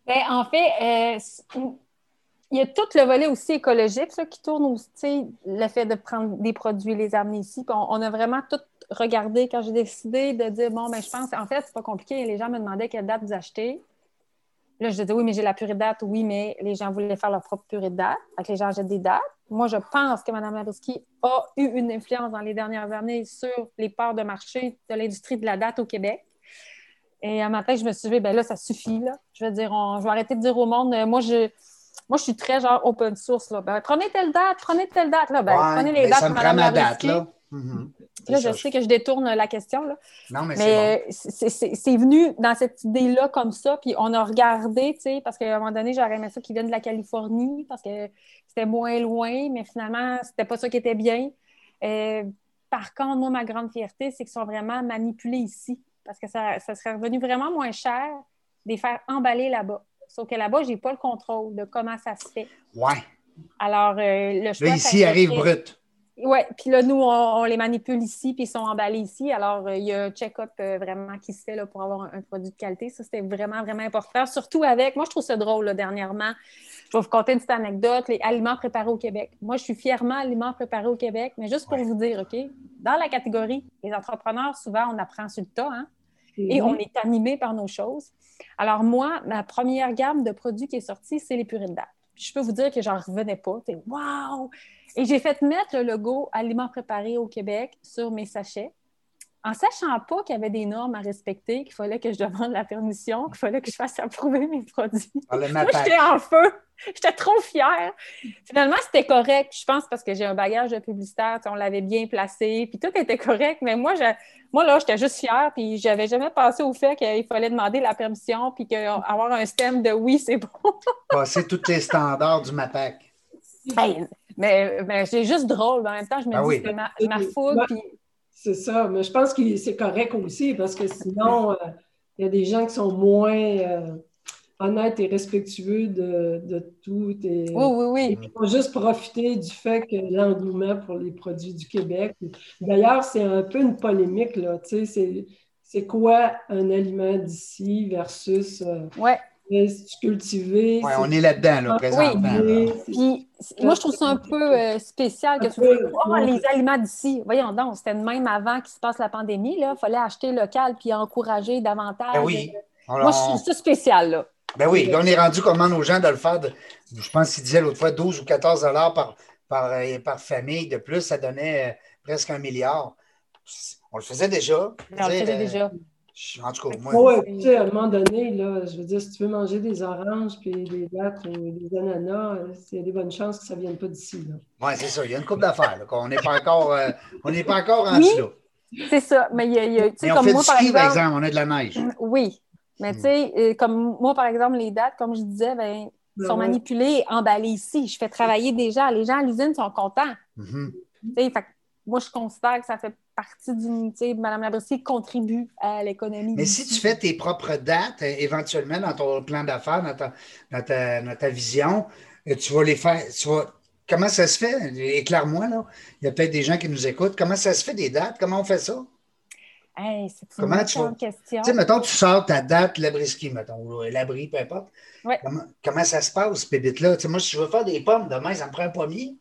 ben, en fait, euh, il y a tout le volet aussi écologique qui tourne aussi, le fait de prendre des produits, les amener ici. On, a vraiment tout regardé quand j'ai décidé de dire bon, ben, je pense, en fait, c'est pas compliqué. Les gens me demandaient quelle date vous achetez. Là, je disais oui, mais j'ai la purée de date. Oui, mais les gens voulaient faire leur propre purée de date. Fait les gens achètent des dates. Moi, je pense que Mme Labriski a eu une influence dans les dernières années sur les parts de marché de l'industrie de la date au Québec. Et un matin, je me suis dit, ben là, ça suffit. Là. Je vais dire, je vais arrêter de dire au monde, euh, moi, je, moi, je suis très genre open source. Là. Ben, prenez telle date, prenez telle date. Là. Ben, prenez les dates. Ça me prend ma date. Là. Mhm. Là, je sais que je détourne la question. Là. Non, mais, mais c'est venu dans cette idée-là comme ça. Puis on a regardé, tu sais, parce qu'à un moment donné, j'aurais aimé ça qu'ils viennent de la Californie parce que c'était moins loin, mais finalement, c'était pas ça qui était bien. Euh, par contre, moi, ma grande fierté, c'est qu'ils sont vraiment manipulés ici parce que ça, serait revenu vraiment moins cher de les faire emballer là-bas. Sauf que là-bas, je n'ai pas le contrôle de comment ça se fait. Ouais. Alors, euh, le choix. Là, ici, arrive brut. Oui, puis là, nous, on, les manipule ici, puis ils sont emballés ici. Alors, euh, il y a un check-up euh, vraiment qui se fait là, pour avoir un, produit de qualité. Ça, c'était vraiment, vraiment important. Surtout avec, moi, je trouve ça drôle, là, dernièrement. Je vais vous conter une petite anecdote, les aliments préparés au Québec. Moi, je suis fièrement aliments préparés au Québec, mais juste pour vous dire, OK, dans la catégorie, les entrepreneurs, souvent, on apprend sur le tas, hein? Et on est animé par nos choses. Alors, moi, ma première gamme de produits qui est sortie, c'est les purées de date. Je peux vous dire que j'en revenais pas. Wow! Et j'ai fait mettre le logo Aliments préparés au Québec sur mes sachets en sachant pas qu'il y avait des normes à respecter, qu'il fallait que je demande la permission, qu'il fallait que je fasse approuver mes produits. Ah, Moi, j'étais en feu. J'étais trop fière. Finalement, c'était correct. Je pense parce que j'ai un bagage de publicitaire, on l'avait bien placé, puis tout était correct. Mais moi, moi là, j'étais juste fière, puis j'avais jamais pensé au fait qu'il fallait demander la permission, puis qu'avoir un stem de oui, c'est bon. Passer tous les standards du MAPAC. mais, mais c'est juste drôle. En même temps, je me ah dis que ma, ma fougue, puis c'est ça, mais je pense que c'est correct aussi parce que sinon, euh, il y a des gens qui sont moins euh, honnêtes et respectueux de, tout. Et, oui, oui, oui. Ils vont juste profiter du fait que l'engouement pour les produits du Québec. D'ailleurs, c'est un peu une polémique, là. Tu sais, c'est quoi un aliment d'ici versus. Euh, ouais Oui, on est là-dedans, là, présentement. Oui. Puis, moi, je trouve ça un peu euh, spécial que tu oh, les aliments d'ici. Voyons donc, c'était même avant qu'il se passe la pandémie. Il fallait acheter local puis encourager davantage. Ben oui. moi, je trouve ça spécial. Là. Ben oui, là, on est rendu comment aux gens de le faire. De, je pense qu'il disait l'autre fois 12 ou 14 dollars par, par, euh, par, famille de plus, ça donnait euh, presque un milliard. On le faisait déjà. On le faisait déjà. En tout cas, moi. tu sais, à un moment donné, là, je veux dire, si tu veux manger des oranges, puis des dattes ou des ananas, il y a des bonnes chances que ça ne vienne pas d'ici. Oui, c'est ça. Il y a une coupe d'affaires. On n'est pas encore, euh, on n'est pas encore en dessous. C'est ça. Mais il y a, y a- tu sais, Mais on comme fait moi, du par ski, exemple. par exemple, on a de la neige. Oui. Mais tu sais, euh, comme moi, par exemple, les dates, comme je disais, ben, Ben sont ouais. manipulées, emballées ici. Je fais travailler des gens. Les gens à l'usine sont contents. Tu sais, fait que moi, je considère que ça fait partie d'une. Mme Labriski contribue à l'économie. Mais si tu fais tes propres dates, euh, éventuellement, dans ton plan d'affaires, dans ta, dans ta, dans ta vision, euh, tu vas les faire. Tu vas, comment ça se fait? Éclaire-moi, là. Il y a peut-être des gens qui nous écoutent. Comment ça se fait des dates? Comment on fait ça? Hey, c'est une Comment tu vas- question. Tu sais, mettons, tu sors ta date, Labriski, mettons, ou euh, l'abri, peu importe. Ouais. Comment, comment ça se passe, ce bébite-là? Tu sais, moi, si je veux faire des pommes demain, ça me prend un pommier.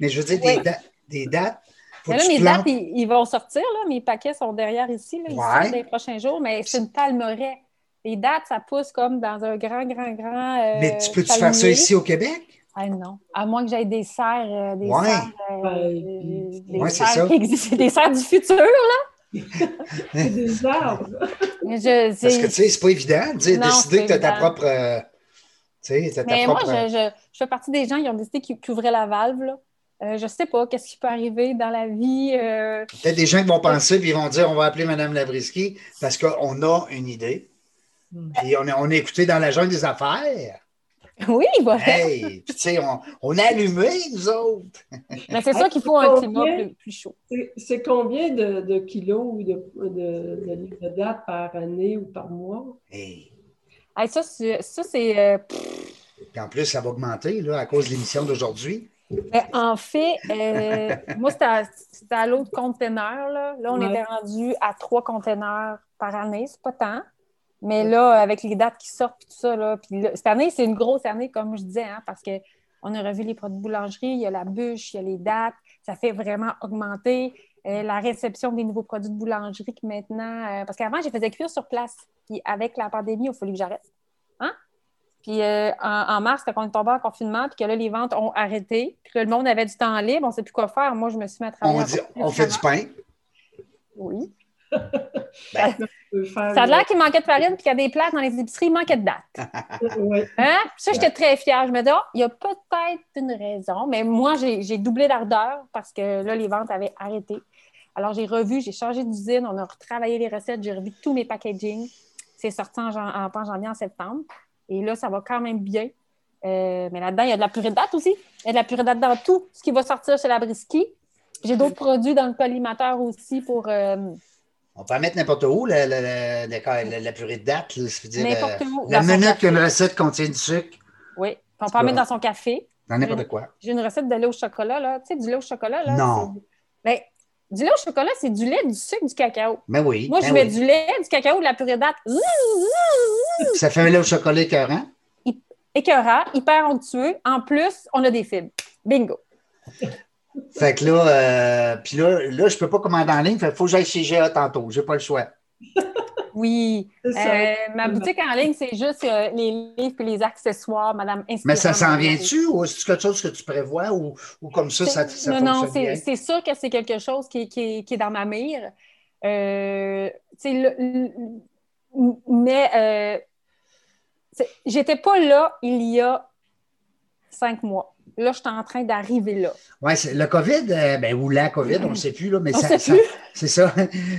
Mais je veux dire, des, da- des dates. Mais là, mes dates, ils, ils vont sortir. Là. Mes paquets sont derrière ici, là, ils Ouais. sortent dans les prochains jours, mais c'est une palmeraie. Les dates, ça pousse comme dans un grand, grand, grand. euh, Mais tu peux-tu faire ça ici au Québec? Ah non. À moins que j'aille des serres. euh, des Ouais. serres, euh, Ouais. des Ouais, serres ça. qui existent. Des serres du futur. C'est des arbres. Mais je, Parce que tu sais, c'est pas évident de décider que tu as ta propre. euh, tu sais, t'as ta Mais moi, je, je- je fais partie des gens qui ont décidé qu'ils qu'ils ouvraient la valve. Là. Euh, je sais pas qu'est-ce qui peut arriver dans la vie. euh, Peut-être des gens qui vont penser puis ils vont dire on va appeler Mme Labriski parce qu'on a une idée. Hmm. Puis on est, on est écouté dans la jungle des affaires. Oui, voilà. Hey! Puis tu sais, on, on a allumé, nous autres. Mais c'est sûr qu'il faut un climat plus, plus chaud. C'est- combien de, de kilos ou de, de, de livres de date par année ou par mois? Hey. Hey, ça, c'est. ça, c'est, euh, Puis en plus, ça va augmenter là, à cause de l'émission d'aujourd'hui. Ben, en fait, euh, moi, c'était à, l'autre conteneur. Là. là, on Ouais. était rendu à trois conteneurs par année. C'est pas tant. Mais là, avec les dates qui sortent, puis tout ça, là, puis là, cette année, c'est une grosse année, comme je disais, hein, parce qu'on a revu les produits de boulangerie, il y a la bûche, il y a les dates, ça fait vraiment augmenter euh, la réception des nouveaux produits de boulangerie qui maintenant. euh, parce qu'avant, je faisais cuire sur place. Puis avec la pandémie, il a fallu que j'arrête. Hein? Puis euh, en, en mars, quand on est tombé en confinement, puis que là, les ventes ont arrêté, puis que le monde avait du temps libre, on ne sait plus quoi faire. Moi, je me suis mis à travailler. On, dit, fait du pain. Oui. Faire- Ça a l'air qu'il manquait de farine, puis qu'il y a des places dans les épiceries, il manquait de dates. Ouais. Hein? Ça, j'étais très fière. Je me dis, oh, il y a peut-être une raison, mais moi, j'ai doublé d'ardeur parce que là, les ventes avaient arrêté. Alors, j'ai revu, j'ai changé d'usine, on a retravaillé les recettes, j'ai revu tous mes packaging. C'est sorti en, en, en janvier, en septembre. Et là, ça va quand même bien. Euh, mais là-dedans, il y a de la purée de date aussi. Il y a de la purée de date dans tout ce qui va sortir chez la Brisky. J'ai d'autres produits dans le collimateur aussi pour euh, On peut en mettre n'importe où, la, la, la, la- purée de date. là, ça veut dire, n'importe euh, où. La minute qu'une recette contient du sucre, Oui. On peut en mettre dans son café. dans n'importe quoi. J'ai une recette de lait au chocolat, là. Tu sais, du lait au chocolat, là. Non. Ben, du lait au chocolat, c'est du lait, du sucre, du cacao. Mais oui. Moi, ben je mets oui. du lait, du cacao, de la purée de date. Ça fait un lait au chocolat écœurant. Écœurant, hyper onctueux. En plus, on a des fibres. Bingo. Fait que là, euh, puis là, là, je peux pas commander en ligne. Fait faut que j'aille chez GA tantôt. J'ai pas le choix. Oui. Ça. Euh, ma boutique en ligne, c'est juste euh, les livres et les accessoires, Madame. Mais ça s'en vient-tu ou c'est quelque chose que tu prévois ou, ou comme ça, ça, ça non, non, fonctionne bien? c'est c'est sûr que c'est quelque chose qui, est- qui est- qui est dans ma mire. Euh, le- le- mais euh, j'étais pas là il y a cinq mois. Là, je suis en train d'arriver là. Oui, le COVID, euh, ben, ou la COVID, on ne sait plus, là, mais On ça, c'est ça.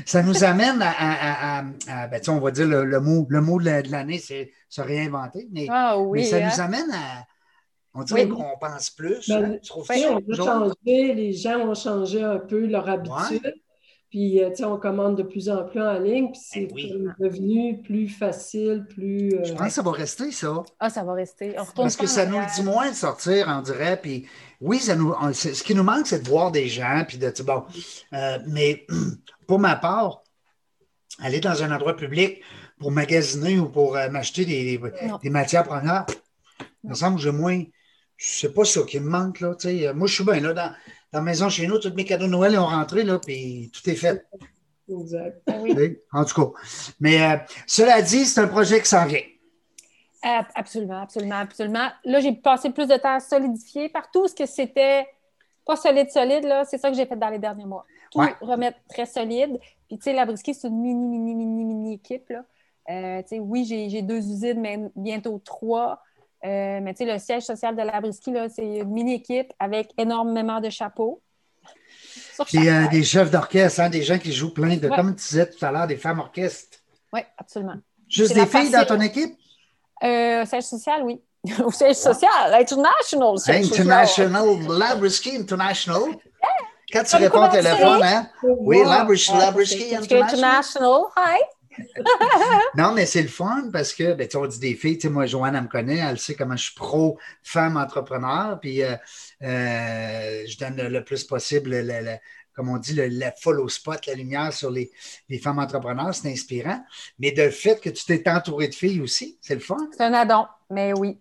Ça nous amène à, à- à- à- ben, tu sais, on va dire le, le mot, le mot de la- de l'année, c'est se réinventer. Mais, Ah mais oui. ça hein? nous amène à. On dirait Oui. qu'on pense plus. Ben, hein, tu sais, ça, on a changé, les gens ont changé un peu leur habitude. Puis, euh, tu sais, on commande de plus en plus en ligne, puis c'est Ben oui. comme devenu plus facile, plus... euh, Je pense que ça va rester, ça. Ah, ça va rester. On retourne Parce que ça nous arrière. dit moins de sortir, on dirait. Puis oui, ça nous, on- c'est- ce qui nous manque, c'est de voir des gens. Puis de, tu bon, euh, mais pour ma part, aller dans un endroit public pour magasiner ou pour euh, m'acheter des, des matières premières, il me semble que j'ai moins. Je sais pas ça qui me manque. Là, tu sais. Moi, je suis bien là dans, dans la maison chez nous. Tous mes cadeaux de Noël ont rentré, là, puis tout est fait. Exact. Ah oui. En tout cas. Mais euh, cela dit, c'est un projet qui s'en vient. Absolument, absolument, absolument. Là, j'ai passé plus de temps à solidifier partout ce que c'était pas solide, solide, là, c'est ça que j'ai fait dans les derniers mois. Tout Ouais. remettre très solide. Puis, tu sais, la Brisky, c'est une mini, mini, mini, mini équipe, là. Euh, tu sais, oui, j'ai j'ai deux usines, mais bientôt trois. Euh, mais tu sais, le siège social de la Brisky, là, c'est une mini équipe avec énormément de chapeaux. Puis euh, des chefs d'orchestre, hein, des gens qui jouent plein de, comme tu disais tout à l'heure, des femmes orchestres. Oui, absolument. Juste des filles dans ton équipe? Euh, siège social, oui. Au siège social, international. international, Labrisky International. Quand tu réponds au téléphone, hein? Oui, Labrisky, Labrisky International. Hi. Non, mais c'est le fun parce que, ben, on dit des filles, tu sais, moi, Joanne, elle me connaît, elle sait comment je suis pro-femme entrepreneur, puis euh, euh, je donne le, plus possible, comme on dit, le, follow spot, la lumière sur les, femmes entrepreneurs, c'est inspirant. Mais de fait que tu t'es entouré de filles aussi, c'est le fun. C'est un addon, mais oui.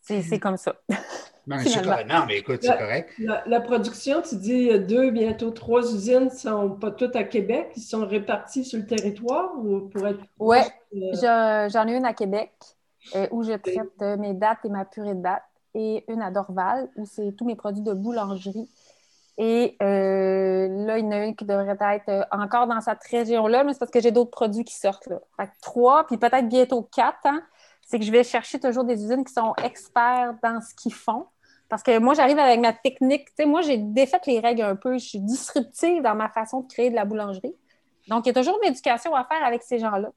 C'est comme ça. Non, mais écoute, c'est correct. La, production, tu dis euh, deux, bientôt trois usines sont pas toutes à Québec, ils sont répartis sur le territoire ou pour être. Oui, euh, j'en ai une à Québec euh, où je traite mes dates et ma purée de dates et une à Dorval où c'est tous mes produits de boulangerie. Et là, il y en a une qui devrait être encore dans cette région-là, mais c'est parce que j'ai d'autres produits qui sortent là. Fait que trois, puis peut-être bientôt quatre. Hein? c'est que je vais chercher toujours des usines qui sont experts dans ce qu'ils font. Parce que moi, j'arrive avec ma technique. Tu sais, moi, j'ai défait les règles un peu. Je suis disruptive dans ma façon de créer de la boulangerie. Donc, il y a toujours une éducation à faire avec ces gens-là.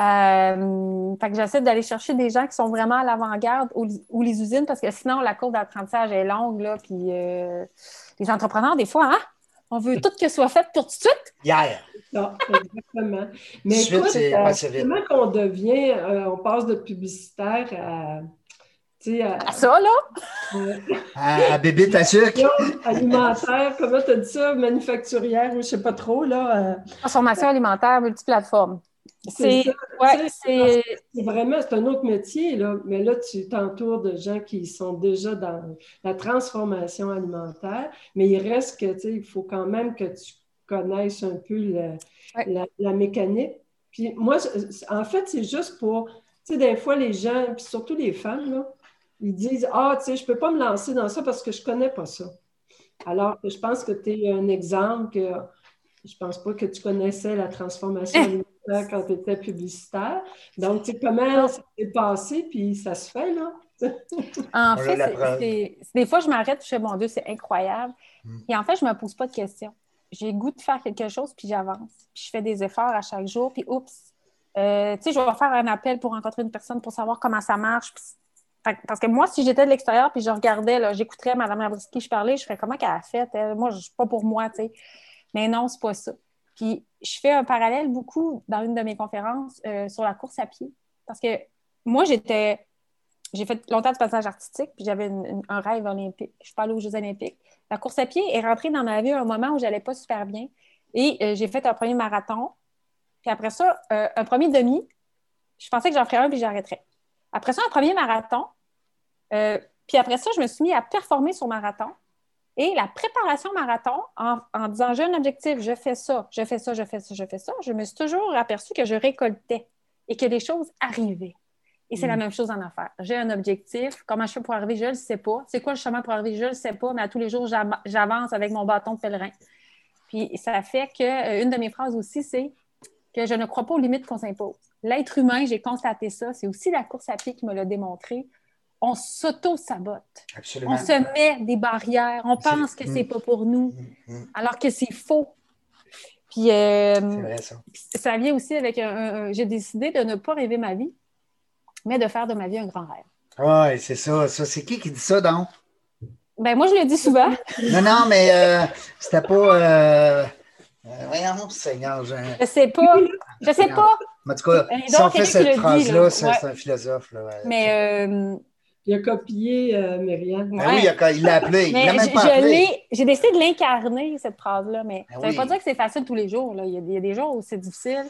Euh, fait que j'essaie d'aller chercher des gens qui sont vraiment à l'avant-garde ou, les usines, parce que sinon, la courbe d'apprentissage est longue. Là, puis euh, les entrepreneurs, des fois, hein, on veut tout que ce soit fait pour tout de suite. Hier. exactement. Mais écoute, euh, comment qu'on devient, euh, on passe de publicitaire à. À, à, ça, là? à, à bébé ta sucre. Alimentaire, comment tu as dit ça? Manufacturière ou je ne sais pas trop, là. Euh. Transformation alimentaire multiplateforme. C'est ouais, vraiment c'est un autre métier, là, mais là, tu t'entoures de gens qui sont déjà dans la transformation alimentaire, mais il reste que, il faut quand même que tu connaisses un peu la, mécanique. Puis moi, en fait, c'est juste pour, tu sais, des fois, les gens, puis surtout les femmes, là, ils disent Ah, tu sais, je ne peux pas me lancer dans ça parce que je ne connais pas ça. Alors, je pense que tu es un exemple que je ne pense pas que tu connaissais la transformation alimentaire quand tu étais publicitaire. Donc, tu sais, comment ça s'est passé, puis ça se fait, là? en fait, des fois, je m'arrête, je fais, mon Dieu, c'est incroyable. Hmm. Et en fait, je ne me pose pas de questions. J'ai goût de faire quelque chose, puis j'avance. Puis je fais des efforts à chaque jour, puis oups, euh, tu sais, je vais faire un appel pour rencontrer une personne pour savoir comment ça marche. Parce que moi, si j'étais de l'extérieur, puis je regardais, j'écouterais Mme Labriski, je parlais, je ferais comment qu'elle a fait? moi, je suis pas pour moi, tu sais. Mais non, c'est pas ça. Puis je fais un parallèle beaucoup dans une de mes conférences euh, sur la course à pied. Parce que moi, j'étais. J'ai fait longtemps de passage artistique, puis j'avais un rêve olympique. Je suis pas allée aux Jeux olympiques. La course à pied est rentrée dans ma vie à un moment où j'allais pas super bien. Et euh, j'ai fait un premier marathon. Puis après ça, euh, un premier demi. Je pensais que j'en ferais un, puis j'arrêterais. Après ça, un premier marathon. Puis après ça, je me suis mis à performer sur marathon. Et la préparation marathon, en, disant j'ai un objectif, je fais ça, je fais ça, je fais ça, je fais ça, je me suis toujours aperçu que je récoltais et que les choses arrivaient. Et c'est la mm. même chose en affaires. J'ai un objectif. Comment je fais pour arriver? Je ne le sais pas. C'est quoi le chemin pour arriver? Je ne le sais pas, mais à tous les jours, j'avance avec mon bâton de pèlerin. Puis ça fait que euh, une de mes phrases aussi, c'est que je ne crois pas aux limites qu'on s'impose. L'être humain, j'ai constaté ça, c'est aussi la course à pied qui me l'a démontré on s'auto-sabote. On se met des barrières. On pense que c'est pas pour nous, mm, mm. alors que c'est faux. Puis euh, vrai, ça. ça. vient aussi avec un, J'ai décidé de ne pas rêver ma vie, mais de faire de ma vie un grand rêve. Oui, c'est ça. ça. C'est qui qui dit ça, donc? Ben, moi, je le dis souvent. non, non, mais euh, c'était pas. Euh... euh voyons, Seigneur. Je... je sais pas. Je sais pas. En tout cas, si on fait cette phrase-là, c'est un philosophe. Là, mais il a copié euh, Myriam. Ben oui, il l'a appelé. Il même pas J'ai décidé de l'incarner, cette phrase-là, mais ben ça ne veut pas dire que c'est facile tous les jours. Là. Il, y a, des jours où c'est difficile.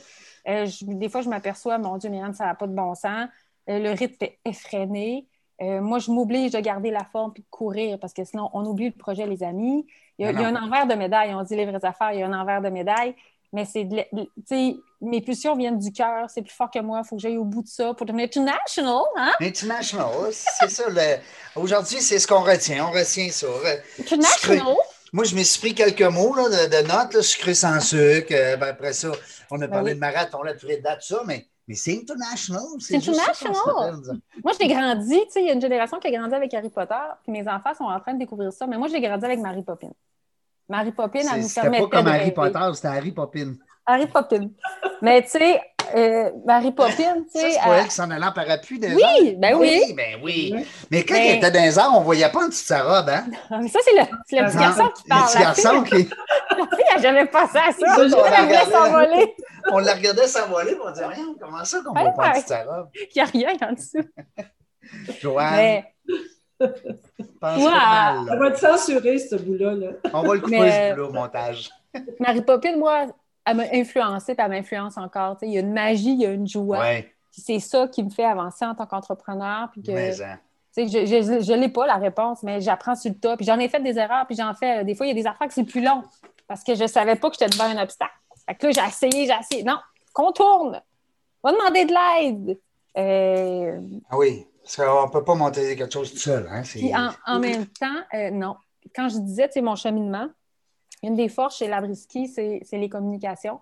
Euh, des fois, je m'aperçois, mon Dieu, Myriam, ça n'a pas de bon sens. Euh, le rythme est effréné. moi, je m'oblige de garder la forme et de courir parce que sinon, on oublie le projet, les amis. Il y a, il y a un envers de médaille. On dit les vraies affaires, il y a un envers de médaille mais c'est mes pulsions viennent du cœur, c'est plus fort que moi, il faut que j'aille au bout de ça pour devenir international. Hein? International, c'est ça. Aujourd'hui, c'est ce qu'on retient. On retient ça. International? Moi, je me suis pris quelques mots là, de, notes, là, sucré sans sucre. Euh, ben, après ça, on a ben parlé de marathon, la purée de date, ça, mais, mais c'est international. C'est international? moi, j'ai grandi, tu sais, il y a une génération qui a grandi avec Harry Potter, puis mes enfants sont en train de découvrir ça, mais moi, j'ai grandi avec Marie Poppins. Mary Poppins, elle nous C'était permettait pas comme de Harry rêver. Potter, c'était Harry Poppins. Harry Poppins. Mais tu sais, euh, Mary Poppins, tu sais. c'est pas elle- qui s'en allait en parapluie des Oui, ben oui. ben oui. Oui. Mais quand Mais- elle était dans les airs, on voyait pas une petite sa robe, hein? Ah, mais ça, c'est le, c'est le petit Non, garçon qui Le parle. petit La garçon qui. la fille, n'a jamais pensé à ça. Ça, Elle je voulait regardais. s'envoler. On la regardait s'envoler, puis on disait, rien, comment ça qu'on voit Ouais, pas une petite sa robe? Il n'y a rien en dessous. Joanne, Mais, pense Ouais. pas mal, Ça là. va être censuré, ce bout-là. Là. On va le couper, Mais- ce bout-là, au montage. Mary Poppins, moi, elle m'a influencée, puis elle m'influence encore. Tu sais, Il y a une magie, il y a une joie. Ouais, c'est ça qui me fait avancer en tant qu'entrepreneur. Puis que, mais, hein. tu sais, je ne l'ai pas la réponse, mais j'apprends sur le tas. Puis j'en ai fait des erreurs, puis j'en fais. Des fois, il y a des affaires que c'est plus long parce que je ne savais pas que j'étais devant un obstacle. Fait que là, j'ai essayé, j'ai essayé. Non, contourne. Va demander de l'aide. Euh, Ah oui, parce qu'on ne peut pas monter quelque chose tout seul. Hein? c'est- Puis en, en même temps, euh, non. Quand je disais, sais, mon cheminement, une des forces chez Labriski, c'est c'est les communications.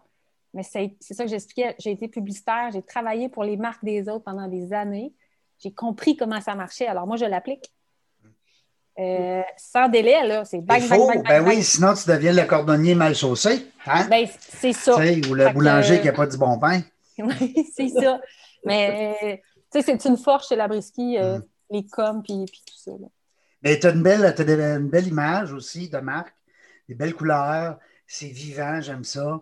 Mais c'est c'est ça que j'expliquais. J'ai été publicitaire, j'ai travaillé pour les marques des autres pendant des années. J'ai compris comment ça marchait. Alors moi, je l'applique. Euh, sans délai, là, c'est bang, bang, faut, bang, ben bang. oui, sinon tu deviens le cordonnier mal chaussé. Hein? Ben, c'est ça. Ou le Fait que- boulanger qui n'a pas du bon pain. Oui, c'est ça. Mais, euh, sais, c'est une force chez Labriski, euh, Mm. les coms, puis puis tout ça. là. Mais tu as, une belle, une belle image aussi de marque, des belles couleurs, c'est vivant, j'aime ça.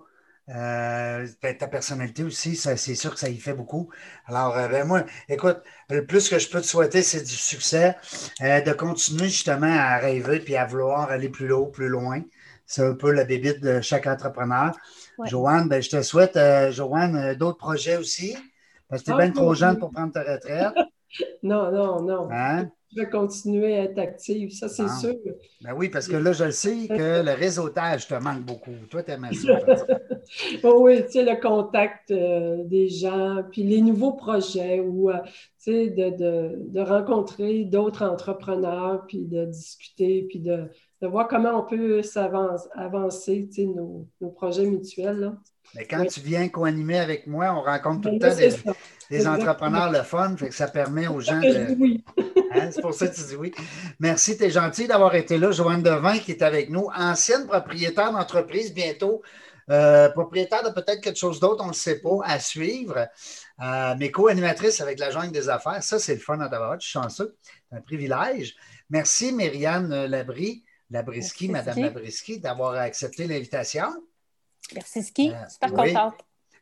Euh, ta, personnalité aussi, c'est sûr que ça y fait beaucoup. Alors, euh, ben moi, écoute, le plus que je peux te souhaiter, c'est du succès, euh, de continuer justement à rêver puis à vouloir aller plus haut, plus loin. C'est un peu la bébite de chaque entrepreneur. Ouais. Joanne, ben, je te souhaite, Joanne, d'autres projets aussi, parce que tu es Ah, bien trop jeune pour prendre ta retraite. Non, non, non. Hein? Je vais continuer à être active, ça, c'est Ah. sûr. Ben oui, parce que là, je le sais que le réseautage te manque beaucoup. Toi, tu aimes ça. Oh oui, tu sais, le contact euh, des gens, puis les nouveaux projets ou, euh, tu sais, de, de, de rencontrer d'autres entrepreneurs, puis de discuter, puis de, de voir comment on peut s'avancer, avancer, tu sais, nos, nos projets mutuels, là. Mais quand Oui. tu viens co-animer avec moi, on rencontre tout le Ben, temps des, entrepreneurs le fun, fait que ça permet aux gens de. oui. Hein, c'est pour ça que tu dis oui. Merci, tu es gentil d'avoir été là. Joanne Devin qui est avec nous, ancienne propriétaire d'entreprise, bientôt euh, propriétaire de peut-être quelque chose d'autre, on ne le sait pas, à suivre. Euh, mais co-animatrice avec la jungle des affaires, ça, c'est le fun à d'avoir. Je suis chanceux. C'est un privilège. Merci, Myriane Labry, Labriski, Madame Ski. Labriski, d'avoir accepté l'invitation. Merci, Ski. Euh, Super oui. contente.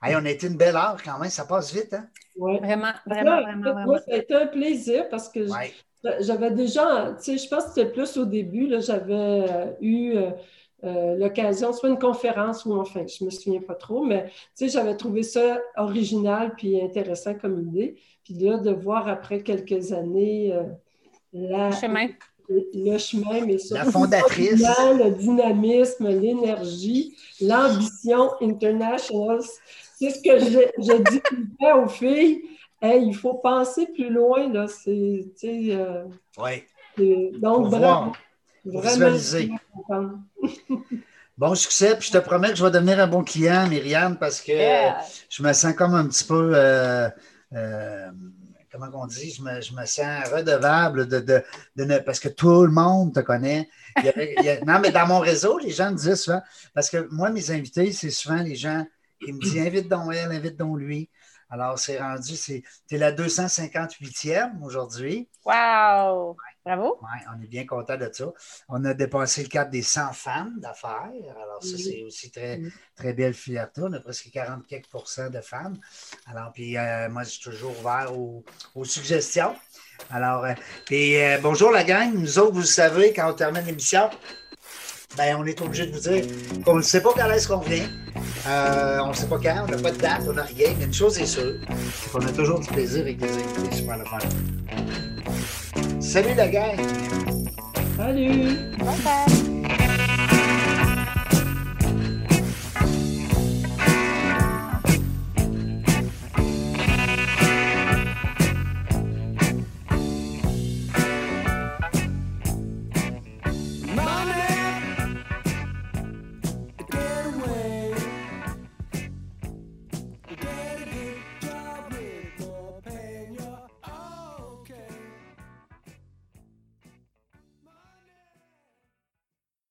Hey, on a été une belle heure quand même, ça passe vite, hein? Vraiment, vraiment, vraiment, vraiment. Moi, ça a été un plaisir parce que Ouais. J'avais déjà, tu sais, je pense que c'était plus au début, là, j'avais euh, eu euh, euh, l'occasion, soit une conférence ou enfin, je me souviens pas trop, mais tu sais, j'avais trouvé ça original puis intéressant comme idée. Puis là, de voir après quelques années euh, la- Le chemin. Le chemin, mais surtout La fondatrice. le dynamisme, l'énergie, l'ambition internationale. C'est ce que je, je dis aux filles. Hey, il faut penser plus loin, là. C'est, tu sais, euh, Oui. c'est- donc, bravo. Vraiment, visualiser. Bon succès, puis je te promets que je vais devenir un bon client, Myriam, parce que Yeah. je me sens comme un petit peu, euh, euh, comment on dit, je me, je me sens redevable de, de, de ne- parce que tout le monde te connaît. Il y avait- il y a- non, mais dans mon réseau, les gens me disent souvent, parce que moi, mes invités, c'est souvent les gens qui me disent invite donc elle, invite donc lui. Alors, c'est rendu, c'est, t'es la 258e aujourd'hui. Wow! Bravo! Ouais, on est bien content de ça. On a dépassé le cadre des 100 femmes d'affaires. Alors, ça, c'est aussi très, très belle fierté. On a presque 40 quelques de femmes. Alors, puis euh, moi, je suis toujours ouvert aux, aux suggestions. Alors, euh, puis, euh, bonjour la gang. Nous autres, vous savez, quand on termine l'émission, ben, on est obligé de vous dire qu'on ne sait pas quand est-ce qu'on vient. Euh, on ne sait pas quand, on n'a pas de date, on n'a rien. Mais une chose est sûre, c'est qu'on a toujours du plaisir avec des invités super le fun. Salut la gang! Salut! Bye bye!